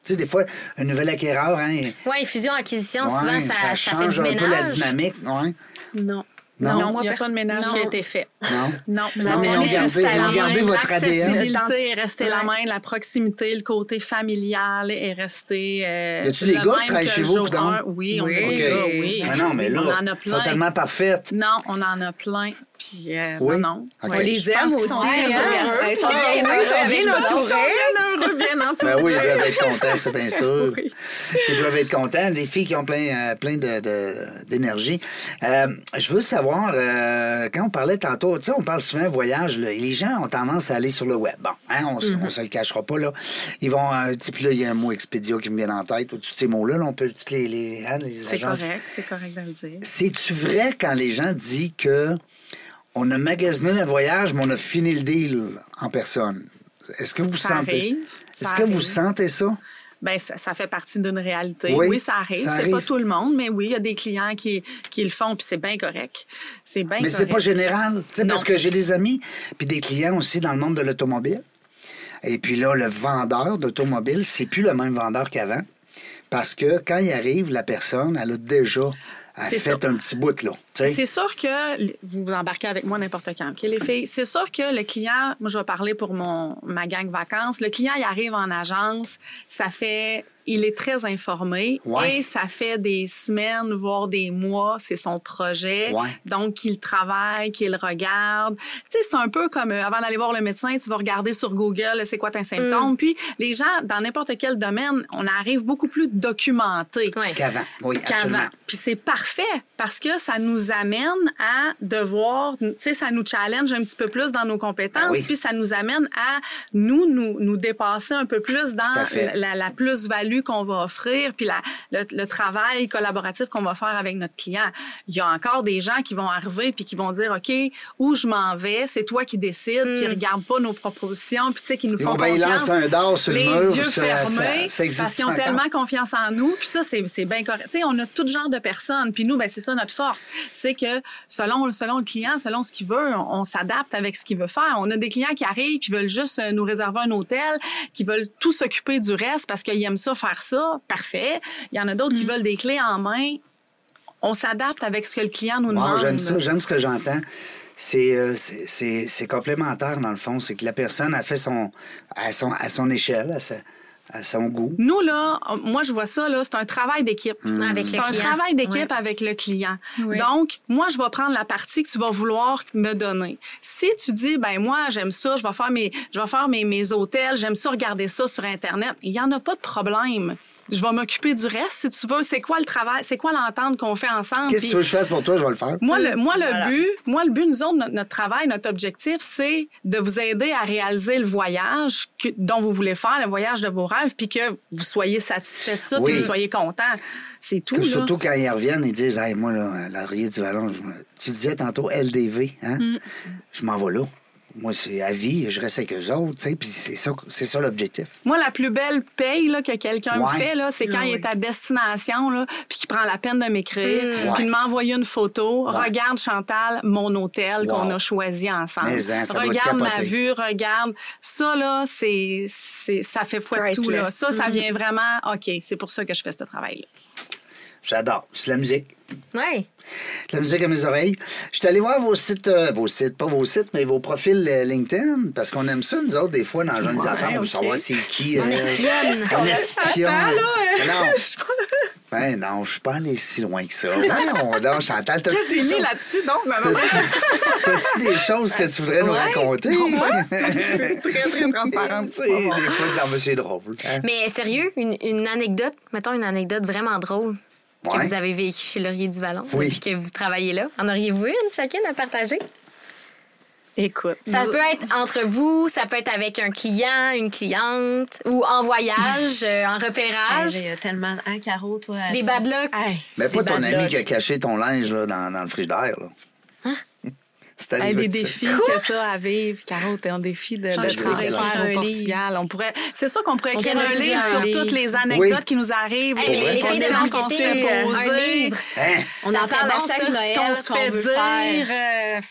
Tu sais, des fois, un nouvel acquéreur, hein, Oui, fusion-acquisition, ouais, souvent, ça, ça, fait change du un peu la dynamique. Ouais. Non. Non? Non, il n'y a pas de ménage qui a été fait. Non? Non, Non, mais on est à la ont gardé main. votre ADN. L'accessibilité est restée la main, la proximité, le côté familial est resté. Euh, Y a-tu des gars qui même travaillent chez vous. Oui, on Oui. a gars, oui. Ah non, mais On là, en a ils sont plein. tellement parfaites. Non, on en a plein. Puis, euh, Oui? non, non. OK. On les aime aussi. sont hein? heureux. Ils sont bien heureux, ils sont bien entourés. heureux, bien entourés. Ben oui, ils doivent être contents, c'est bien sûr. Ils doivent être contents. Des filles qui ont plein, euh, plein de, de- d'énergie. Euh, je veux savoir, euh, quand on parlait tantôt, tu sais, on parle souvent voyage, là, et les gens ont tendance à aller sur le web. Bon, hein, on, Mm-hmm. on se le cachera pas, là. Ils vont, euh, tu sais, puis là, il y a un mot Expedia qui me vient en tête, tous ces mots-là, là, on peut toutes les, les, hein, les C'est agences- correct, c'est correct de le dire. C'est-tu vrai quand les gens disent que on a magasiné le voyage, mais on a fini le deal en personne? Est-ce que vous Ça sentez... Est-ce ça que vous sentez ça? Ben, ça, ça fait partie d'une réalité. Oui, Oui, ça arrive. C'est pas tout le monde, mais oui, il y a des clients qui, qui le font, puis c'est bien correct. C'est bien Mais c'est pas général. Parce que j'ai des amis, puis des clients aussi dans le monde de l'automobile. Et puis là, le vendeur d'automobile, c'est plus le même vendeur qu'avant. Parce que quand il arrive, la personne, elle a déjà elle fait ça. un petit bout, là. C'est sûr que vous vous embarquez avec moi n'importe quand, OK, les filles? C'est sûr que le client, moi je vais parler pour mon ma gang vacances. Le client, il arrive en agence, ça fait, il est très informé Ouais. et ça fait des semaines, voire des mois, c'est son projet. Ouais. Donc qu'il travaille, qu'il regarde. Tu sais, c'est un peu comme euh, avant d'aller voir le médecin, tu vas regarder sur Google, c'est quoi tes symptômes. Puis les gens, dans n'importe quel domaine, on arrive beaucoup plus documenté Ouais. Qu'avant. Oui, absolument. qu'avant. Puis c'est parfait parce que ça nous amène à devoir, tu sais, ça nous challenge un petit peu plus dans nos compétences, Ah oui. puis ça nous amène à nous, nous, nous dépasser un peu plus dans la, la plus-value qu'on va offrir, puis la, le, le travail collaboratif qu'on va faire avec notre client. Il y a encore des gens qui vont arriver puis qui vont dire, OK, où je m'en vais, c'est toi qui décides, qui regarde pas nos propositions, puis tu sais, qui nous Ils font confiance. lancer un dard sur le les mur, yeux fermés, ça- ça parce qu'ils ont tellement confiance en nous. Puis ça, c'est c'est bien correct. Tu sais, on a tout genre de personnes. Puis nous, ben, c'est ça notre force. C'est que selon, selon le client, selon ce qu'il veut, on, on s'adapte avec ce qu'il veut faire. On a des clients qui arrivent, qui veulent juste euh, nous réserver un hôtel, qui veulent tout s'occuper du reste parce qu'ils aiment ça, faire ça. Parfait. Il y en a d'autres Mm. qui veulent des clés en main. On s'adapte avec ce que le client nous Wow, demande. j'aime ça, j'aime ce que j'entends. C'est, euh, c'est, c'est- c'est complémentaire, dans le fond. C'est que la personne a fait son, à, son, à son échelle, à, sa- à son goût. Nous, là, moi, je vois ça, là, c'est un travail d'équipe. Avec C'est le un client. travail d'équipe Ouais. avec le client. Oui. Donc, moi, je vais prendre la partie que tu vas vouloir me donner. Si tu dis, ben moi, j'aime ça, je vais faire mes, je vais faire mes, mes hôtels, j'aime ça regarder ça sur Internet, il n'y en a pas de problème. Je vais m'occuper du reste, si tu veux. C'est quoi le travail? C'est quoi l'entente qu'on fait ensemble? Qu'est-ce que tu veux que je fasse pour toi? Je vais le faire. moi, le, moi, le Voilà. but, moi, le but, nous autres, notre, notre travail, notre objectif, c'est de vous aider à réaliser le voyage que- dont vous voulez faire, le voyage de vos rêves, puis que vous soyez satisfait de ça, Oui. puis que vous soyez content. C'est tout, Que là. surtout quand ils reviennent, ils disent Hey, moi, là, Laurier du Vallon, je tu disais tantôt LDV, hein? Mm. Je m'en vais là. Moi, c'est à vie, je reste avec eux autres, tu sais, puis c'est ça, c'est ça l'objectif. Moi, la plus belle paye là, que quelqu'un me fait, là, c'est quand il est à destination, là, puis qu'il prend la peine de m'écrire, Ouais. puis de m'envoyer une photo. Ouais. Regarde, Chantal, mon hôtel qu'on a choisi ensemble. Mais, hein, ça doit regarde ma vue, regarde. Ça, là, c'est, c'est, ça fait foi de tout. Là. Ça, ça vient vraiment, OK, c'est pour ça que je fais ce travail-là. J'adore. C'est la musique. Oui. La musique à mes oreilles. Je suis allé voir vos sites, euh, vos sites, pas vos sites, mais vos profils euh, LinkedIn, parce qu'on aime ça, nous autres, des fois, dans Jeunes Ouais, Affaires, on veut ok. savoir c'est qui. On euh, espionne. On espionne. Non. Ben non, je suis pas allé si loin que ça. Voyons donc, Chantal, t'as-tu Qu'est-ce que des, choses- là-dessus, donc? maman? t'as-tu- t'as-tu des choses que tu voudrais nous raconter? très, très transparente. Tu sais, des fois, c'est drôle. hein. Mais sérieux, une, une anecdote, mettons une anecdote vraiment drôle que Ouais. vous avez vécue chez Laurier du Vallon Oui. depuis que vous travaillez là. En auriez-vous une chacune à partager? Écoute. Ça nous- peut être entre vous, ça peut être avec un client, une cliente, ou en voyage, euh, en Hey, repérage. J'ai tellement. Hein, Caro, toi. Des bad luck. Hey, Mais pas ton ami luck. qui a caché ton linge là, dans, dans le frigidaire. Là. C'est Hey, des défis que tu as à vivre. Caro, t'es un défi de, de transfert au Un Portugal. On pourrait... C'est sûr qu'on pourrait On écrire pourrait un livre sur toutes les anecdotes Oui. qui nous arrivent. Hey, mais les filles de qu'on se fait marketing, euh, un livre. Hein? On Ça en parle à chaque Noël qu'on se fait dire. euh,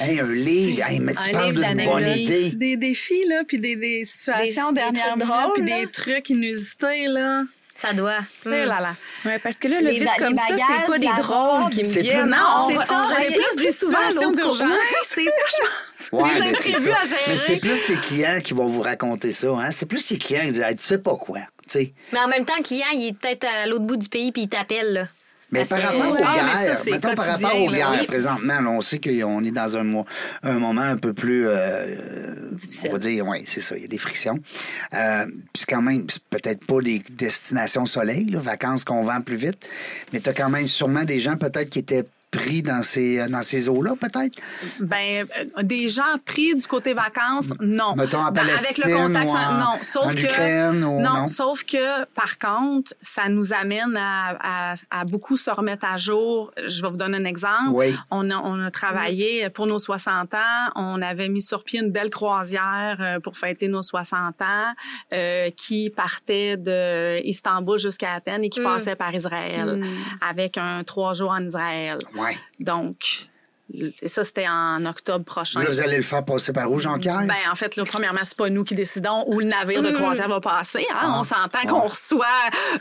Hey, un livre. Hey, mais tu Un parles livre d'une bonne idée. des défis, là, puis des, des situations Des- des dernière trucs minute, drôles, puis des trucs inusités, là. Ça doit. Eh Hmm. là là. Ouais, parce que là, le Les vite ba- comme ça, c'est pas des drôles qui me C'est plus- viennent. non, on c'est ça, c'est plus des l'autre d'urgence. C'est ça, je pense. Ouais, mais c'est ça. à gérer. Mais c'est plus les clients qui vont vous raconter ça. Hein? C'est plus les clients qui disent hey, Tu sais pas quoi. Tu sais. Mais en même temps, le client, il est peut-être à l'autre bout du pays puis il t'appelle. Mais Parce par que- rapport aux Ah, ça, mettons par rapport aux guerres Oui. présentement, là, on sait qu'on est dans un, mo- un moment un peu plus euh, Difficile. On va dire, oui, c'est ça, il y a des frictions. Euh, Puis c'est quand même, peut-être pas des destinations soleil, là, vacances qu'on vend plus vite, mais tu as quand même sûrement des gens peut-être qui étaient pris dans ces, dans ces eaux-là, peut-être? Ben, euh, des gens pris du côté vacances, non. Mettons en Dans- Avec Palestine le contexte, ou en- non. Sauf en que, Ukraine ou non, non? sauf que, par contre, ça nous amène à, à- à beaucoup se remettre à jour. Je vais vous donner un exemple. Oui. On, a, on a travaillé pour nos 60 ans. On avait mis sur pied une belle croisière euh, pour fêter nos 60 ans euh, qui partait de Istanbul jusqu'à Athènes et qui Mm. passait par Israël avec un trois jours en Israël. Ouais. Donc, et ça, c'était en octobre prochain. Là, vous allez le faire passer par où, Jean-Pierre? Ben, en fait, là, premièrement, c'est pas nous qui décidons où le navire de croisière va passer. hein. On s'entend qu'on reçoit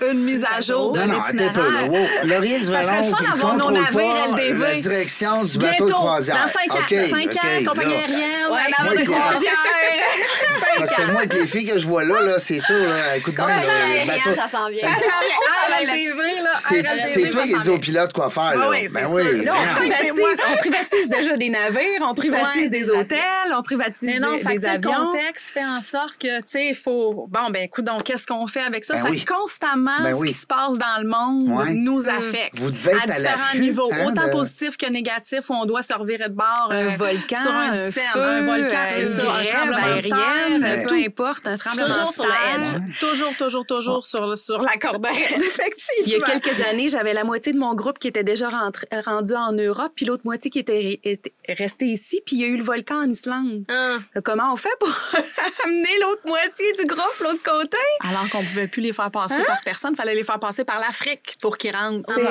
une mise à jour de non, non, attends un peu. Là. l'itinéraire. Wow. Laurier du Ça serait le fun d'avoir nos navires LDV. La direction du bateau Bientôt, de croisière. dans 5 ans, compagnie aérienne, Ouais. navire de croisière. Parce que moi, avec les filles que je vois là, là c'est sûr, là, écoute là, ça, s'en vient. Ça s'en vient. Ah, là. C'est toi qui dis aux pilotes quoi faire, là. Ah oui, ben c'est oui. Là, on privatise- privatise, on privatise déjà des navires, on privatise des hôtels, on privatise Mais non, des, fait que, des tu sais, le avions. contexte fait en sorte que, tu sais, il faut. Bon, ben, écoute, donc, qu'est-ce qu'on fait avec ça? Ben fait oui. que constamment, Ben ce oui. qui se passe dans le monde Ouais. nous affecte. Vous devez être à à différents niveaux, hein, autant de- positif que négatif, où on doit se revirer de bord. Un euh, volcan, sur un, un scène, feu, un volcan, euh, c'est une ça, un grève tremblement de aérienne, terre, peu tout. importe, un tremblement Toujours de sur le terre. edge. Toujours, toujours, toujours sur, le- sur la raide, effectivement. Il y a quelques années, j'avais la moitié de mon groupe qui était déjà rentré, rendu en Europe, puis l'autre moitié qui était, était restée ici, puis il y a eu le volcan en Islande. Ah. Là, Comment on fait pour amener l'autre moitié du groupe l'autre côté? Alors qu'on pouvait plus les faire passer par personne, fallait les faire passer par l'Afrique pour qu'ils rentrent. C'est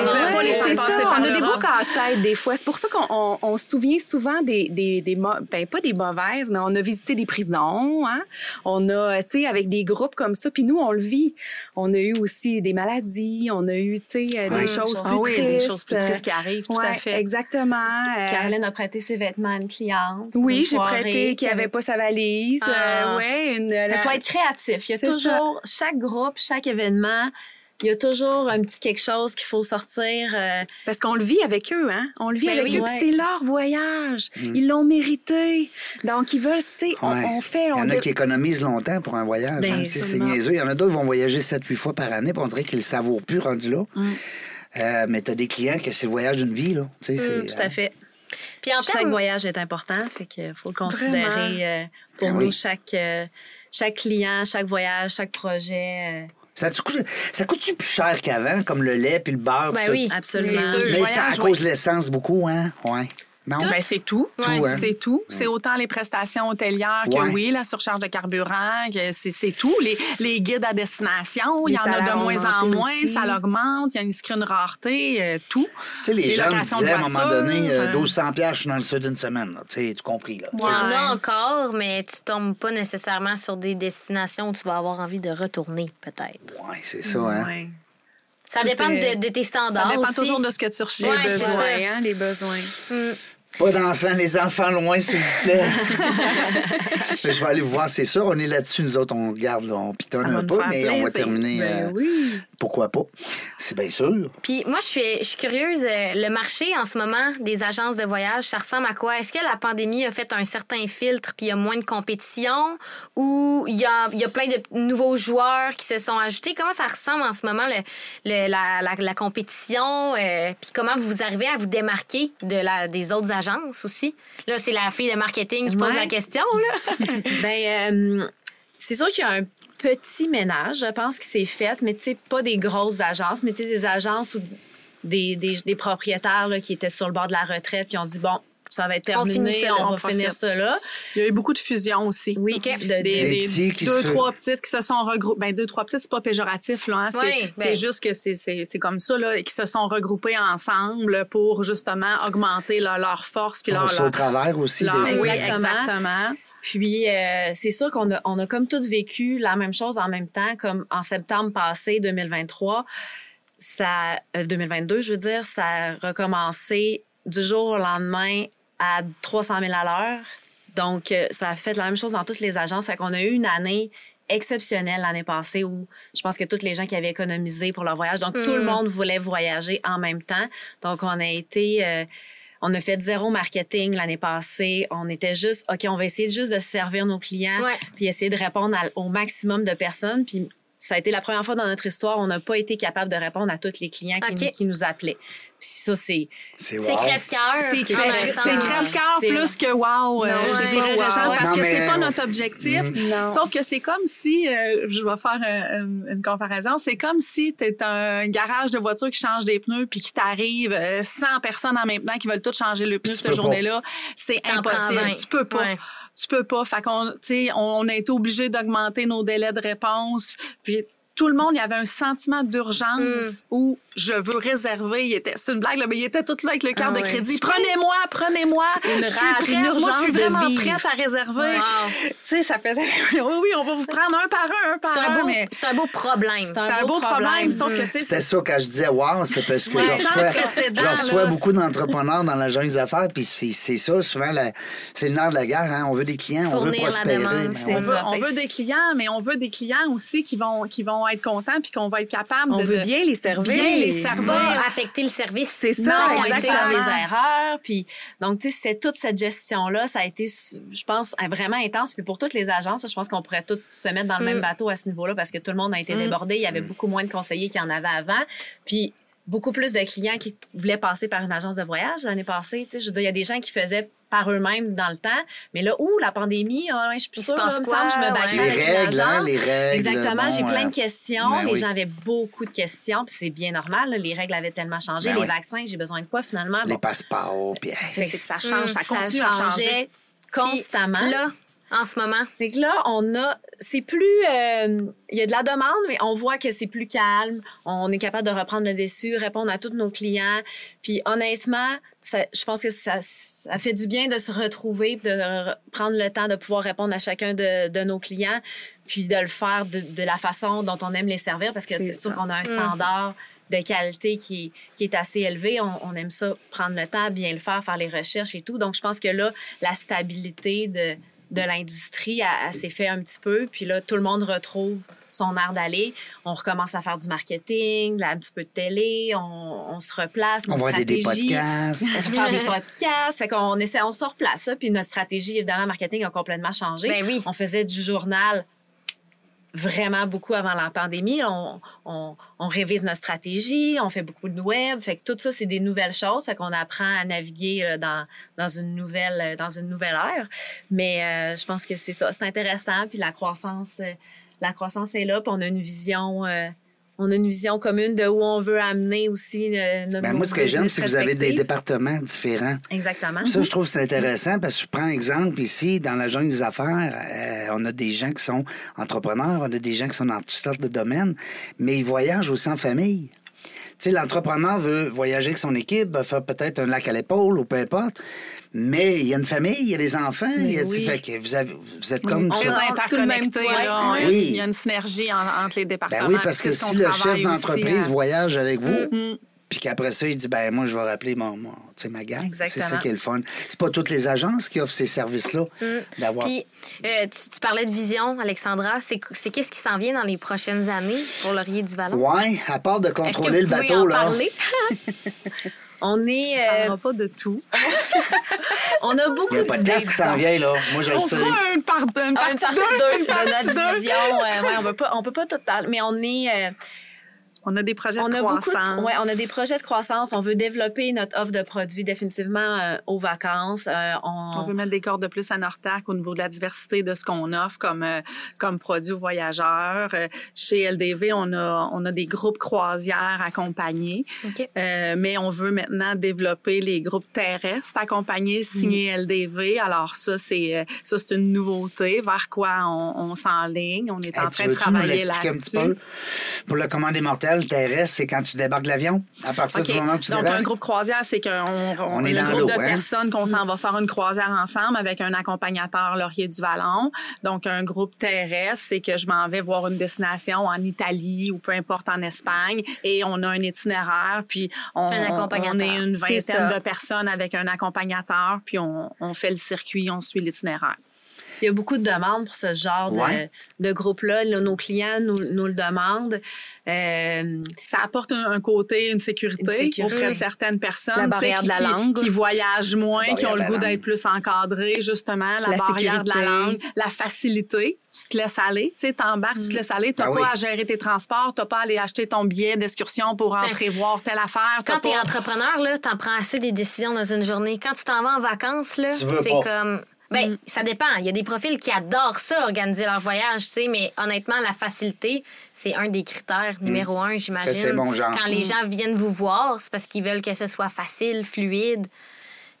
passer ça. par On a des beaux casse-têtes des fois. C'est pour ça qu'on on, on se souvient souvent des, des, des mo- ben pas des mauvaises, mais on a visité des prisons. Hein? On a, tu sais, avec des groupes comme ça. Puis nous, on le vit. On a eu aussi des maladies. On a eu, tu sais, euh, Ouais. des choses Ah plus oui, tristes. des choses plus tristes qui arrivent, tout à fait. Exactement. Euh, Caroline a prêté ses vêtements à une cliente. oui, j'ai prêté qui avait pas sa valise. Ah. Euh, ouais, une. Il faut être créatif. Il y a toujours, chaque groupe, chaque événement, il y a toujours un petit quelque chose qu'il faut sortir. euh, Parce qu'on le vit avec eux, hein? On le vit Ben avec oui. eux, Ouais. c'est leur voyage. Ils l'ont mérité. Donc, ils veulent, tu sais, on, Ouais. on fait... Il y on en a de- qui économisent longtemps pour un voyage. Ben, hein. C'est niaiseux. Il y en a d'autres qui vont voyager 7-8 fois par année, puis on dirait qu'ils le savourent plus rendu là. Mm. Euh, mais tu as des clients que c'est le voyage d'une vie. Là. Tu sais, c'est, tout à fait. Puis en Chaque voyage est important, fait qu'il faut le considérer euh, pour Ah nous oui. chaque euh, chaque client, chaque voyage, chaque projet. Ça, te coûte, ça coûte-tu plus cher qu'avant, comme le lait puis le beurre? Ben oui. absolument. C'est sûr. Mais à cause de l'essence, beaucoup, hein? Ouais. Non? Ben, c'est tout. Ouais. Tout, hein? C'est tout. C'est autant les prestations hôtelières que Ouais. oui, la surcharge de carburant, que c'est c'est tout. Les, les guides à destination, il y en a de moins en moins, aussi. ça l'augmente, il y a une screen rareté, euh, tout. Tu sais, les, Les gens locations de disaient à un moment donné, euh, euh, 1200 piastres, je suis dans le sud d'une semaine. là. Tu sais, tu compris, là. Il y en a encore, mais tu tombes pas nécessairement sur des destinations où tu vas avoir envie de retourner, peut-être. Ouais, c'est ça, hein. Ça Tout dépend est- de, de tes Ça standards dépend aussi. toujours de ce que tu recherches. Ouais, les c'est besoins, ça. hein, les besoins. Mm. Pas d'enfants, les enfants loin, s'il vous plaît. Mais je vais aller vous voir, c'est sûr. On est là-dessus, nous autres, on regarde, là, on pitonne un peu, mais on va terminer. Ben euh, oui. Pourquoi pas? C'est bien sûr. Puis moi, je suis, je suis curieuse. euh, Le marché en ce moment des agences de voyage, ça ressemble à quoi? Est-ce que la pandémie a fait un certain filtre puis il y a moins de compétition ou il y a, il y a plein de nouveaux joueurs qui se sont ajoutés? Comment ça ressemble en ce moment, le, le- la, la- la compétition? euh, puis comment vous arrivez à vous démarquer de la, des autres agences aussi? Là, c'est la fille de marketing qui pose la question. Là. Ben, euh, c'est sûr qu'il y a un petit ménage, je pense, qui s'est fait, mais tu sais, pas des grosses agences, mais tu sais, des agences ou des, des, des propriétaires là, qui étaient sur le bord de la retraite qui ont dit, bon, ça va être On finit terminé, on, va on finir profite. ça là. Il y a eu beaucoup de fusions aussi. Oui, OK. de- Des, Des des petits qui deux, se- trois petites qui se sont regroupées. Ben, deux, trois petites, c'est pas péjoratif, là. hein. C'est, Oui, c'est ben. juste que c'est, c'est, c'est comme ça, là, et qui se sont regroupés ensemble pour justement augmenter leur, leur force puis leur, Passer au leur, travers aussi, leur- des. Oui, Exactement. exactement. Puis, euh, c'est sûr qu'on a, on a comme toutes vécu la même chose en même temps, comme en septembre passé, 2023. Ça, euh, 2022, je veux dire, ça a recommencé du jour au lendemain à 300 000 à l'heure. Donc, euh, ça a fait la même chose dans toutes les agences. Fait qu'on a eu une année exceptionnelle l'année passée où je pense que toutes les gens qui avaient économisé pour leur voyage, donc tout le monde voulait voyager en même temps. Donc, on a été... euh, on a fait zéro marketing l'année passée. On était juste, OK, on va essayer juste de servir nos clients, Ouais. puis essayer de répondre à- au maximum de personnes. Puis ça a été la première fois dans notre histoire, on n'a pas été capable de répondre à tous les clients qui, qui nous appelaient. Puis ça, c'est... C'est wow. crève-cœur. C'est crève-cœur plus que wow, euh, Non, je ouais. dirais, Wow. Parce Non, que mais- c'est pas notre objectif. Non. Sauf que c'est comme si, euh, je vais faire euh, une, une comparaison, c'est comme si tu es un garage de voiture qui change des pneus puis qui t'arrive euh, 100 personnes en même temps qui veulent toutes changer le pneu Tu cette journée-là. C'est impossible. Tu peux pas. Ouais. Tu peux pas. Fait qu'on, tu sais, on, on a été obligé d'augmenter nos délais de réponse. Puis tout le monde, il y avait un sentiment d'urgence Mm. où je veux réserver. Il était, c'est une blague, là, mais il était tout là avec le carte Ah de ouais. crédit. Prenez-moi, prenez-moi. Une je suis rage, prête. une Moi, je suis vraiment prête à réserver. Wow. Tu sais, ça faisait. oui, oui, on va vous prendre un par un, un par C'est un, beau, mais c'est un beau problème. C'est c'est un beau problème, sauf que, tu sais, C'était ça quand je disais wow, c'est parce que Ouais, je reçois, précédent, je reçois là, beaucoup d'entrepreneurs dans la jungle des affaires, puis c'est c'est ça, souvent, la- c'est le nerf de la guerre. Hein? On veut des clients, on veut Fournir la prospérer. demande, c'est on veut, on des clients, mais on veut des clients aussi qui vont, qui vont être contents puis qu'on va être capable On de. veut bien les servir. bien les servir. Pas affecter le service. C'est ça, Non, on a exactement. des erreurs. Puis, donc, tu sais, c'est toute cette gestion-là, ça a été, je pense, vraiment intense. Puis pour toutes les agences, je pense qu'on pourrait toutes se mettre dans le Mm. même bateau à ce niveau-là parce que tout le monde a été débordé. Il y avait beaucoup moins de conseillers qu'il y en avait avant. Puis beaucoup plus de clients qui voulaient passer par une agence de voyage l'année passée. Tu sais, je veux dire, il y a des gens qui faisaient par eux-mêmes dans le temps. Mais là, ouh, la pandémie, ouais, je suis plus sûre, là, me quoi? semble, je me Ouais. bats Les avec une règles, hein, les règles. Exactement, bon, j'ai plein de questions. ben les oui. gens avaient beaucoup de questions, puis c'est bien normal. là, les règles avaient tellement changé. Ben les oui. vaccins, j'ai besoin de quoi finalement? Les Bon, passeports, puis... hey, C'est que ça change, ça ça continue à changer. Puis constamment. Là, en ce moment, Fait que là, on a, c'est plus, euh, il y a de la demande, mais on voit que c'est plus calme. On est capable de reprendre le dessus, répondre à tous nos clients. Puis honnêtement, ça, je pense que ça, ça fait du bien de se retrouver, de re- prendre le temps de pouvoir répondre à chacun de, de nos clients, puis de le faire de, de la façon dont on aime les servir, parce que C'est sûr qu'on a un standard de qualité qui est, qui est assez élevé. On, on aime ça, prendre le temps, bien le faire, faire les recherches et tout. Donc, je pense que là, la stabilité de, de l'industrie, elle, elle s'est fait un petit peu. Puis là, tout le monde retrouve son air d'aller. On recommence à faire du marketing, là, un petit peu de télé, on, on se replace, On va aider des podcasts. On faire des podcasts. Fait qu'on essaie, on se replace ça. Puis notre stratégie, évidemment, marketing a complètement changé. Ben oui. On faisait du journal vraiment beaucoup avant la pandémie. On, révise notre stratégie, on fait beaucoup de web. Fait que tout ça, c'est des nouvelles choses. Fait qu'on apprend à naviguer euh, dans, dans, une nouvelle, euh, dans une nouvelle ère. Mais euh, je pense que c'est ça. C'est intéressant. Puis la croissance, la croissance est là. Puis on a une vision, on a une vision commune de où on veut amener aussi euh, notre Ben, moi, ce que j'aime, c'est que vous avez des départements différents. Exactement. Ça, je trouve c'est intéressant parce que je prends exemple ici, dans la jungle des affaires, euh, on a des gens qui sont entrepreneurs, on a des gens qui sont dans toutes sortes de domaines, mais ils voyagent aussi en famille. Tu sais, l'entrepreneur veut voyager avec son équipe, faire peut-être un lac à l'épaule ou peu importe, mais il y a une famille, il y a des enfants, il y a, oui. fait que vous, avez, vous êtes comme on- même interconnectés. là. Oui. Il y a- une synergie en- entre les départements. Ben oui, parce que si le chef d'entreprise hein. voyage avec vous, Mm. Puis qu'après ça, il dit, ben moi, je vais rappeler mon, mon- ma gang. C'est ça qui est le fun. C'est pas toutes les agences qui offrent ces services-là d'avoir. Puis, euh, tu, tu parlais de vision, Alexandra. C'est c'est qu'est-ce qui s'en vient dans les prochaines années pour Laurier du Vallon? Ouais, à part de Est-ce que contrôler vous le bateau, en là? parler? On est, On euh, parlera pas de tout. on a beaucoup Il y a un podcast qui s'en vient, là. Moi, je le On sais. fera une, part, une Ah, partie une partie deux, 2 une de notre deux. vision. euh, ouais, on peut pas, on peut pas tout parler, mais on est, euh, On a des projets on de croissance. de- ouais, on a des projets de croissance. On veut développer notre offre de produits définitivement euh, aux vacances. Euh, on, On veut mettre des cordes de plus à Nortac au niveau de la diversité de ce qu'on offre comme, euh, comme produit aux voyageurs. Euh, chez LDV, on a, on a des groupes croisières accompagnés, OK. Euh, mais on veut maintenant développer les groupes terrestres accompagnés, signés LDV. Alors ça, c'est ça c'est une nouveauté vers quoi on, on s'enligne? On est Hey, en train de travailler là-dessus. Pour le commandé mortel terrestre, c'est quand tu débarques de l'avion? À partir OK. du moment où tu Donc, débarques? un groupe croisière, c'est qu'on on, On est est un dans groupe de hein? personnes qu'on s'en va faire une croisière ensemble avec un accompagnateur Laurier du Vallon. Donc, un groupe terrestre, c'est que je m'en vais voir une destination en Italie ou peu importe en Espagne et on a un itinéraire, puis on, Un on est une vingtaine de personnes avec un accompagnateur, puis on, on fait le circuit, on suit l'itinéraire. Il y a beaucoup de demandes pour ce genre de- Ouais. de, groupe-là. Là, Nos clients nous, nous le demandent. Euh, Ça apporte un, un côté, une sécurité, Une sécurité. auprès de certaines personnes. La barrière qui, de la langue. Qui voyagent moins, qui ont le goût d'être plus encadrés, justement. La, La barrière de la sécurité. langue, la facilité. Tu te laisses aller. Tu sais, t'embarques, tu te laisses aller. T'as Ah pas oui. à gérer tes transports. T'as pas à aller acheter ton billet d'excursion pour entrer voir telle affaire. Quand t'es pas- entrepreneur, là, t'en prends assez des décisions dans une journée. Quand tu t'en vas en vacances, là, c'est comme. Ben, ça dépend. Il y a des profils qui adorent ça, organiser leur voyage, tu sais, mais honnêtement, la facilité, c'est un des critères numéro un, j'imagine. Bon. Quand les gens viennent vous voir, c'est parce qu'ils veulent que ce soit facile, fluide,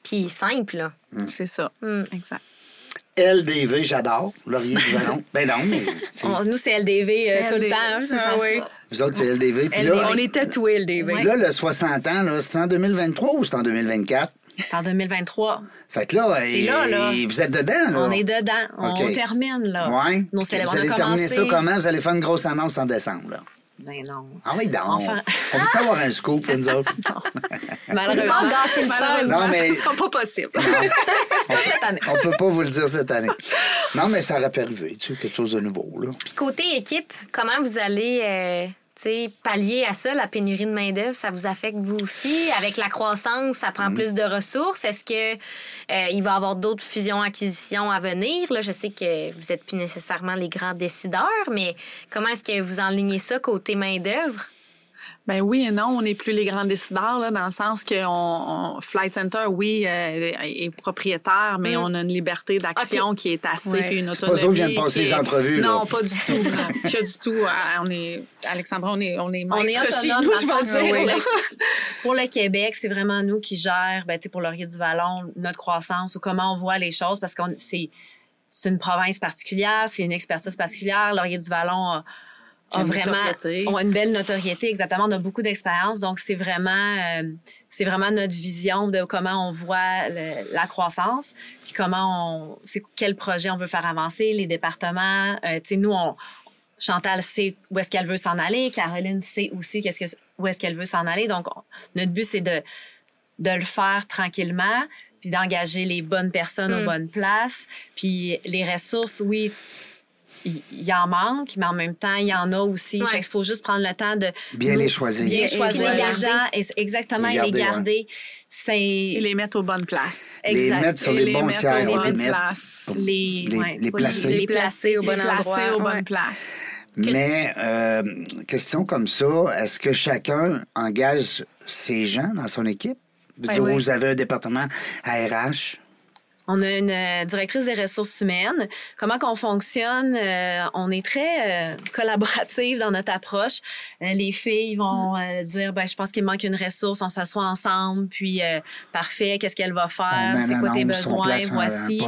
puis simple, là. C'est ça. Mm. Exact. LDV, j'adore. Laurier du Vallon. ben non, mais on- nous, c'est LDV euh, tout le LDV. temps. hein, c'est Ah ça, oui. ça. vous autres, c'est LDV. Puis LDV. là, On est tatoués, le DV. là, le 60 ans, là, c'est en 2023 ou c'est en 2024? C'est en 2023. Fait que là, et- là, là. vous êtes dedans, là? On est dedans. On termine, là. Ouais. Nos. Vous allez terminer commencé- ça comment? Vous allez faire une grosse annonce en décembre, là. Ben non. Ah oui, donc. Enfin. On peut savoir un scoop, nous autres? Malheureusement. Malheureusement, Non, mais- ce sera pas possible. cette année. On peut pas vous le dire cette année. Non, mais ça aurait pu arriver, tu sais, quelque chose de nouveau, là. Puis côté équipe, comment vous allez euh, sais, pallier à ça, la pénurie de main-d'œuvre? Ça vous affecte vous aussi? Avec la croissance, ça Mm. prend plus de ressources? Est-ce que euh, il va y avoir d'autres fusions-acquisitions à venir? Là, je sais que vous n'êtes plus nécessairement les grands décideurs, mais comment est-ce que vous enlignez ça côté main-d'œuvre? Ben oui et non, on n'est plus les grands décideurs là, dans le sens que on, on- Flight Center, oui, euh, est propriétaire, mais Mm. on a une liberté d'action qui est assez, Ouais. puis une C'est pas autonomie. ça, vient de passer les entrevues, là. Non, pas du tout. non. Pas du tout. Ah, On est, Alexandra, on est, on est On est autonome. nous, je fond, dire. pour, le, pour le Québec, c'est vraiment nous qui gère, ben, tu sais, pour Laurier du Vallon, notre croissance ou comment on voit les choses parce que c'est c'est une province particulière, c'est une expertise particulière. Laurier du Vallon a, a Une vraiment notoriété. a une belle notoriété, exactement. On a beaucoup d'expérience, donc c'est vraiment euh, c'est vraiment notre vision de comment on voit le- la croissance, puis comment on c'est quel projet on veut faire avancer, les départements. Euh, tu sais, nous on Chantal sait où est-ce qu'elle veut s'en aller. Caroline sait aussi qu'est-ce que, où est-ce qu'elle veut s'en aller. Donc, on- notre but, c'est de, de le faire tranquillement, puis d'engager les bonnes personnes aux Mm. bonnes places. Puis les ressources, oui, il il y, en manque, mais en même temps, il y en a aussi. Ouais. Fait qu'il faut juste prendre le temps de Bien nous- les choisir. Bien choisir les les, garder. gens. Et c'est- exactement, Les et les garder, ouais. garder. Et les mettre aux bonnes places. Les exact. mettre sur Et les bons sièges, bonnes places. les, Les- ouais, les placer. Les placer au bon Les placer endroit. aux bonnes places. Mais, euh, question comme ça, est-ce que chacun engage ses gens dans son équipe? Vous, Ben dire, oui. vous avez un département ARH, On a une euh, directrice des ressources humaines. Comment qu'on fonctionne? Euh, on est très euh, collaborative dans notre approche. Euh, les filles vont euh, dire, ben, je pense qu'il manque une ressource, on s'assoit ensemble, puis euh, parfait, qu'est-ce qu'elle va faire? C'est quoi tes besoins? Voici.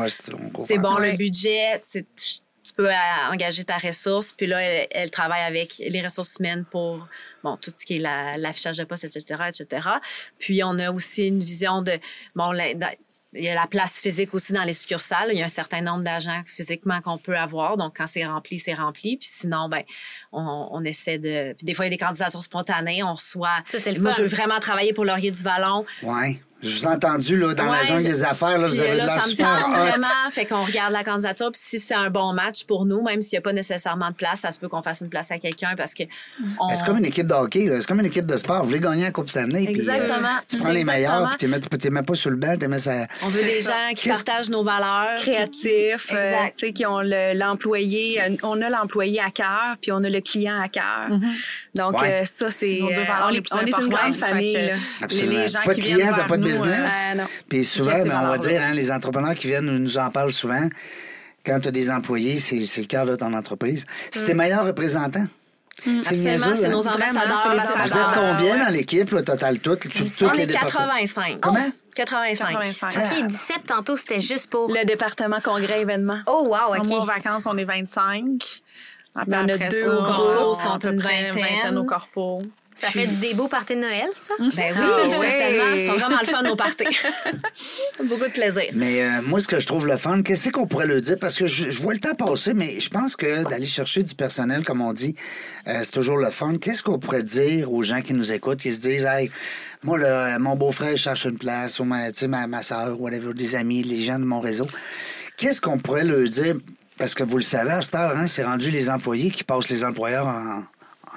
C'est bon, Ouais. le budget, c'est- tu peux engager ta ressource. Puis là, elle, elle travaille avec les ressources humaines pour bon, tout ce qui est la- l'affichage de poste, etc., etc. Puis on a aussi une vision de, bon, la- il y a la place physique aussi dans les succursales. Il y a un certain nombre d'agents physiquement qu'on peut avoir. Donc, quand c'est rempli, c'est rempli. Puis sinon, ben, on, on essaie de... Puis des fois, il y a des candidatures spontanées. On reçoit... Ça, c'est le Moi, fun. je veux vraiment travailler pour Laurier du Vallon. Ouais. Je vous ai entendu, là, dans la Ouais, jungle je- des affaires, là, vous avez euh, de là, l'air ça me super vraiment. Fait qu'on regarde la candidature. Puis si c'est un bon match pour nous, même s'il n'y a pas nécessairement de place, ça se peut qu'on fasse une place à quelqu'un parce que. on- C'est comme une équipe de hockey, là? c'est comme une équipe de sport? Vous voulez gagner la Coupe Stanley, puis euh, Exactement. tu prends les meilleurs, puis tu les mets- tu les mets pas sur le banc, tu les mets ça. On veut des gens qui partagent nos valeurs. créatifs, euh, Exact. tu sais, qui ont le- l'employé, euh, on a l'employé à cœur, puis on a le client à cœur. Donc Ouais. euh, ça c'est, on, on est une grande famille. que là. Absolument. les gens pas qui de viennent business. euh. Puis souvent, ben, on va dire, hein, les entrepreneurs qui viennent nous en parlent souvent. Quand tu as des employés, c'est le cœur de ton entreprise. C'est tes meilleurs représentants. Mm. Absolument, c'est hein? nos Vraiment, ambassadeurs. Vous êtes combien ouais. dans l'équipe, le total tout, toutes On est départements? 85. Comment? 85. 85. OK, 17 tantôt, c'était juste pour. Le département congrès événement. Oh, wow, Moi, en OK. vacances, on est 25. Après, Mais on a après deux ça, au corpo, on sont à peu une près vingtaine. vingtaine au corpo. Ça fait des beaux parties de Noël, ça? Ben oui, ouais. certainement. Ils sont vraiment le fun, nos parties. Beaucoup de plaisir. Mais euh, moi, ce que je trouve le fun, qu'est-ce qu'on pourrait le dire? Parce que je, je vois le temps passer, mais je pense que d'aller chercher du personnel, comme on dit, euh, c'est toujours le fun. Qu'est-ce qu'on pourrait dire aux gens qui nous écoutent, qui se disent, hey, moi, là, mon beau-frère cherche une place, ou ma, ma, ma soeur, whatever, des amis, les gens de mon réseau. Qu'est-ce qu'on pourrait leur dire? Parce que vous le savez, à cette heure, hein, c'est rendu les employés qui passent les employeurs en,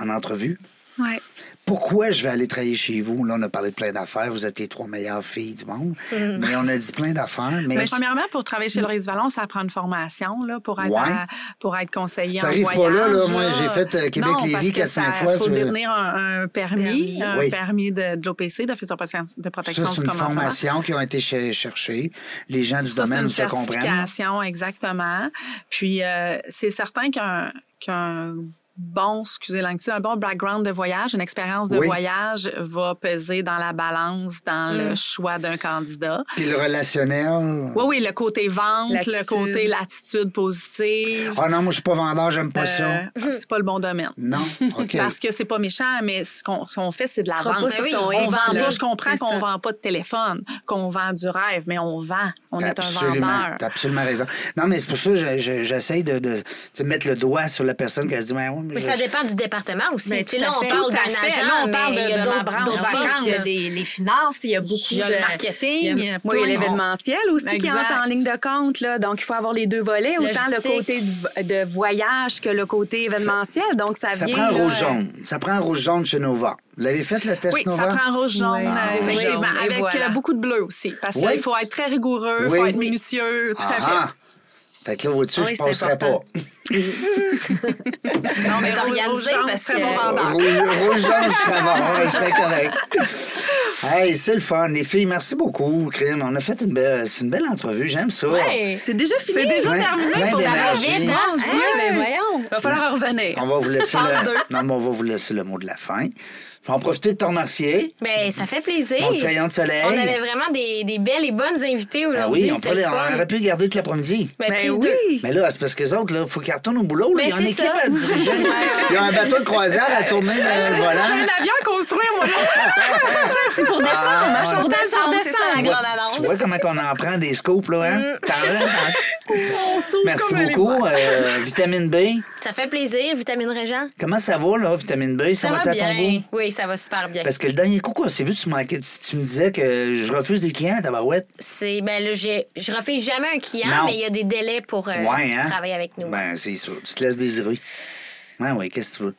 en entrevue. Ouais. Pourquoi je vais aller travailler chez vous? Là, on a parlé de plein d'affaires. Vous êtes les trois meilleures filles du monde. Mais on a dit plein d'affaires. Mais, Mais premièrement, pour travailler chez Laurier du Vallon, ça prend une formation là, pour, être Ouais. à- pour être conseiller en voyage. pas là, là? Moi, j'ai fait, euh, Québec-Lévis parce que 4-5 ça- fois Il faut sur- détenir un, un permis, Permis. un Oui. permis de, de l'OPC, d'Office de protection, de protection ça, c'est du une commencement. formation qui ont été ch- cherchées. Les gens du Ça, c'est domaine une se comprennent. certification, exactement. Puis, euh, c'est certain qu'un qu'un bon, excusez l'anglais, un bon background de voyage, une expérience de Oui. voyage va peser dans la balance dans Mm. le choix d'un candidat. Puis le relationnel. Oui, oui, le côté vente, le côté l'attitude positive. Ah non, moi, je suis pas vendeur, j'aime pas ça. Euh, c'est pas le bon domaine. Non, OK. Parce que c'est pas méchant, mais ce qu'on fait, c'est de la vente. pas Oui, on vend là. pas. Je comprends qu'on vend pas de téléphone, qu'on vend du rêve, mais on vend. On est un vendeur. t'as absolument raison. Non, mais c'est pour ça que je- je- j'essaie de, de, mettre le doigt sur la personne qui se dit, mais Mais je- ça dépend du département aussi. Tu sais, là, on parle d'un fait. agent, Là, on parle de- a de d'autres ma branche d'autres vacances. postes. Il y a des, les finances, il y a beaucoup Il y a de... le marketing. il y a- Moi, il y a plein- l'événementiel aussi qui entre en ligne de compte. Là. Donc, il faut avoir les deux volets, autant le côté de, voyage que le côté événementiel. Donc, ça, Ça vient. prend un là, rouge jaune. Ça prend un rouge jaune chez Nova. Vous l'avez fait, le test Oui, Nova? ça prend rouge jaune, Oui. euh, Ah, effectivement, jaune, et avec voilà. euh, beaucoup de bleu aussi. Parce qu'il Oui. faut être très rigoureux, il Oui. faut être minutieux, tout à fait. Ah, ah. Fait que là, au-dessus, Oui, je c'est passerai pas. Non, mais organisé parce très que- bon vendeur. Rouge, rouge jaune, je serais bon, je serais correct. Hey, c'est le fun. Les filles, merci beaucoup, Crime. On a fait une belle, c'est une belle entrevue. J'aime ça. Ouais. C'est déjà fini. C'est déjà Plein- terminé plein pour d'énergie. vite, hein? Dieu, ben voyons. Il va falloir en revenir. On va vous laisser le... Non, mais on va vous laisser le mot de la fin. Je vais en profiter de te remercier. Ben, ça fait plaisir. Mon petit rayon de soleil. On avait vraiment des, des belles et bonnes invitées Ah aujourd'hui. oui, on, le aurait pu garder toute l'après-midi. Ben, Ben deux. Mais là, c'est parce que les autres, il faut qu'ils retournent au boulot. là. Ben, Il y a une c'est équipe ça. à diriger. Il y a un bateau de croisière à tourner dans le Un volant. avion à construire, moi. C'est pour descendre. Ah, ma chère Pour descendre, c'est ça la Tu grande vois, annonce. tu vois comment on en prend des scoops, là, hein? Mm. T'en as? On s'ouvre Merci beaucoup. Euh, vitamine B. Ça fait plaisir, Vitamine Régent. Comment ça va, là, vitamine B? Ça, va à ton bien. goût? Oui, ça va super bien. Parce que le dernier coup qu'on s'est vu, tu, manquais, tu, tu me disais que je refuse des clients à Tabarouette. C'est ben là, j'ai- je refuse jamais un client, Non. mais il y a des délais pour euh, Ouais, hein? travailler avec nous. Ben, c'est sûr. Tu te laisses désirer. Ouais, oui, qu'est-ce que tu veux?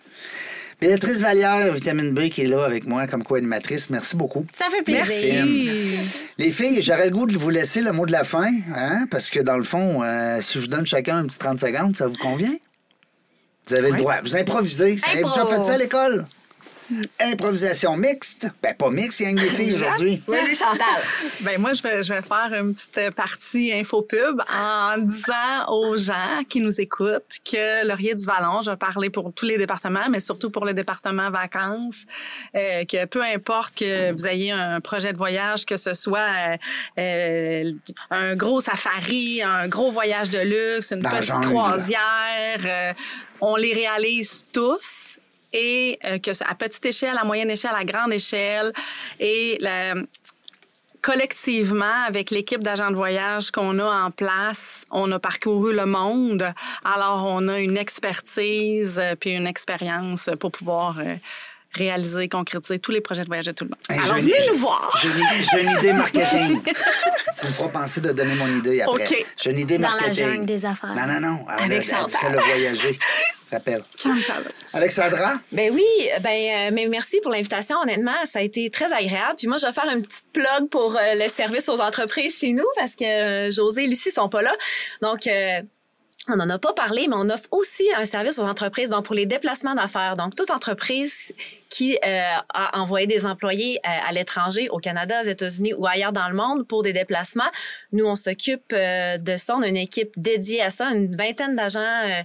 Béatrice Vallière, vitamine B, qui est là avec moi comme co-animatrice. Merci beaucoup. Ça fait plaisir. Merci. Les filles, j'aurais le goût de vous laisser le mot de la fin, hein? parce que dans le fond, euh, si je vous donne chacun un petit 30 secondes, ça vous convient? Vous avez le droit. Vous improvisez. Avez-vous déjà Impro. fait ça à l'école? Improvisation mixte. Ben, pas mixte, il y a une des filles aujourd'hui. Vas-y, Chantal. Ben moi, je vais, je vais faire une petite partie infopub en disant aux gens qui nous écoutent que Laurier du Vallon, je vais parler pour tous les départements, mais surtout pour le département vacances, euh, que peu importe que vous ayez un projet de voyage, que ce soit euh, euh, un gros safari, un gros voyage de luxe, une Dans petite croisière, euh, on les réalise tous et euh, que à petite échelle, à moyenne échelle, à grande échelle. Et collectivement, avec l'équipe d'agents de voyage qu'on a en place, on a parcouru le monde. Alors, on a une expertise euh, puis une expérience pour pouvoir euh, réaliser, concrétiser tous les projets de voyage de tout le monde. Hey, Alors, venez nous voir! J'ai une, une idée marketing. tu me feras penser de donner mon idée après. OK. J'ai une idée Dans la marketing. jungle des affaires. Non, non, non. Avec elle, elle dit Chantal. qu'elle a voyagé. Rappelle. Chantal. Alexandra? Ben oui, ben euh, mais merci pour l'invitation. Honnêtement, ça a été très agréable. Puis moi, je vais faire une petite plug pour euh, le service aux entreprises chez nous parce que euh, José et Lucie sont pas là. Donc euh, on n'en a pas parlé, mais on offre aussi un service aux entreprises, donc pour les déplacements d'affaires. Donc, toute entreprise qui euh, a envoyé des employés euh, à l'étranger, au Canada, aux États-Unis ou ailleurs dans le monde pour des déplacements, nous, on s'occupe euh, de ça. On a une équipe dédiée à ça, une vingtaine d'agents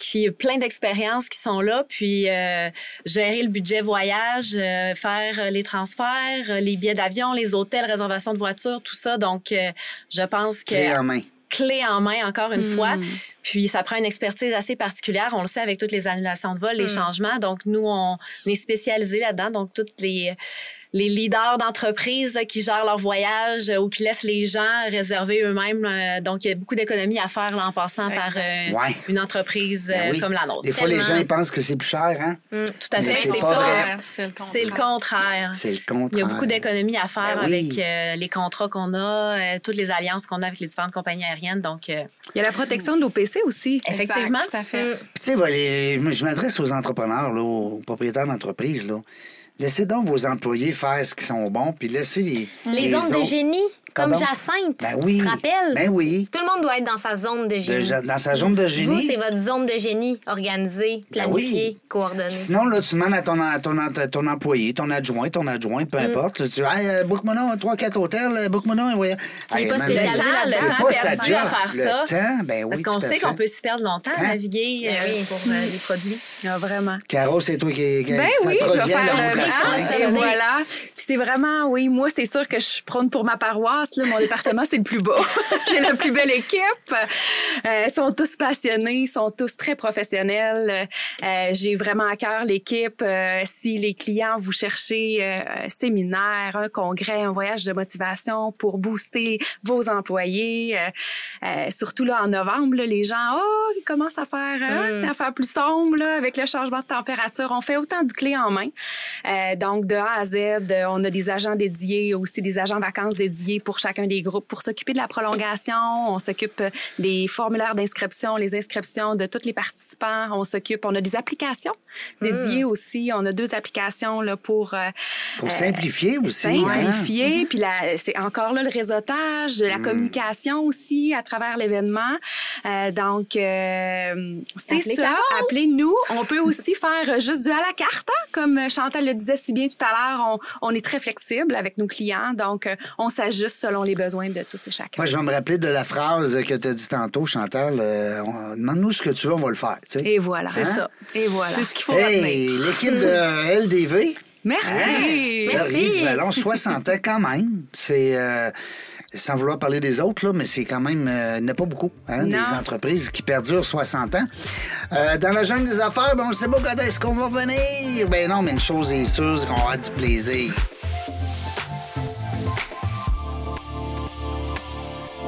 qui plein d'expériences qui sont là, puis euh, gérer le budget voyage, euh, faire les transferts, les billets d'avion, les hôtels, réservation de voitures, tout ça. Donc, euh, je pense que Clé en main. Clé en main encore une fois. Mm. Puis ça prend une expertise assez particulière. On le sait avec toutes les annulations de vol, les changements. Donc nous, on est spécialisés là-dedans. Donc toutes les les leaders d'entreprises qui gèrent leur voyage euh, ou qui laissent les gens réserver eux-mêmes. euh, donc il y a beaucoup d'économies à faire là, en passant par euh, Ouais. une entreprise Ben oui. comme la nôtre. Des fois, les gens ils pensent que c'est plus cher, hein? Tout à Mais fait. c'est ça. vrai. C'est le contraire. C'est le contraire. Il y a beaucoup d'économies à faire Ben oui. avec euh, les contrats qu'on a, euh, toutes les alliances qu'on a avec les différentes compagnies aériennes. Donc, euh, Il y a la protection de l'OPC aussi. effectivement. Exact, tout à fait. Puis, tu sais, les- je m'adresse aux entrepreneurs, là, aux propriétaires d'entreprise. Laissez donc vos employés faire ce qu'ils sont bons, puis laissez les. Les zones de autres- génie, comme Pardon? Jacinthe. Ben oui. Tu te rappelles? Ben oui. Tout le monde doit être dans sa zone de De- génie. dans sa zone de génie? Vous, c'est votre zone de génie organisée, Ben planifiée, oui. coordonnée. Sinon, là, tu demandes à ton, à ton, à ton employé, ton adjoint, ton adjoint, Mm. peu importe. là, tu dis, hey, euh, book-moi donc 3-4 hôtels, euh, book-moi un. Il est pas spécialisé le temps, là-dedans. C'est Le temps pas perdu à faire le ça. temps, ben oui. Parce qu'on sait qu'on peut s'y perdre longtemps à Hein? naviguer euh, Eh oui. pour euh, les produits. Ah, vraiment. Caro, c'est toi qui. qui Ben ça oui, te je vais revient, faire le voilà. Puis c'est vraiment, oui, moi, c'est sûr que je prône pour ma paroisse. Là. Mon département, c'est le plus bas. J'ai la plus belle équipe. Euh, ils sont tous passionnés, ils sont tous très professionnels. Euh, J'ai vraiment à cœur l'équipe. Euh, si les clients, vous cherchez euh, un séminaire, un congrès, un voyage de motivation pour booster vos employés, euh, euh, surtout là en novembre, là, les gens, oh, ils commencent à faire, hein, à faire plus sombre là, avec le changement de température. On fait autant du clé en main. Euh, donc, de A à Z, on a des agents dédiés, aussi des agents vacances dédiés pour chacun des groupes pour s'occuper de la prolongation. On s'occupe euh, des formulaires d'inscription, les inscriptions de tous les participants. On s'occupe, on a des applications dédiées aussi. On a deux applications là, pour euh, Pour simplifier aussi. hein. simplifier. Puis là, c'est encore là le réseautage, Hmm. la communication aussi à travers l'événement. Euh, donc, euh, c'est Appelez ça. Appelez-nous. On peut aussi faire euh, juste du à la carte. hein. Comme Chantal le disait si bien tout à l'heure, on, on est très flexible avec nos clients. Donc, euh, on s'ajuste selon les besoins de tous et chacun. Moi, je vais me rappeler de la phrase que tu as dit tantôt, Chantal. euh, Demande-nous ce que tu veux, on va le faire. tu sais. Et voilà. C'est ça. Et voilà. C'est ce qu'il faut Hey, retenir. l'équipe de LDV. Merci. Hein? Laurier du Vallon, 60 ans quand même. C'est. euh, sans vouloir parler des autres, là, mais c'est quand même. euh, il n'y en a pas beaucoup, hein, des entreprises qui perdurent 60 ans. Euh, dans la jungle des affaires, ben, on ne sait pas quand est-ce qu'on va venir? Ben non, mais une chose est sûre, c'est qu'on va avoir du plaisir.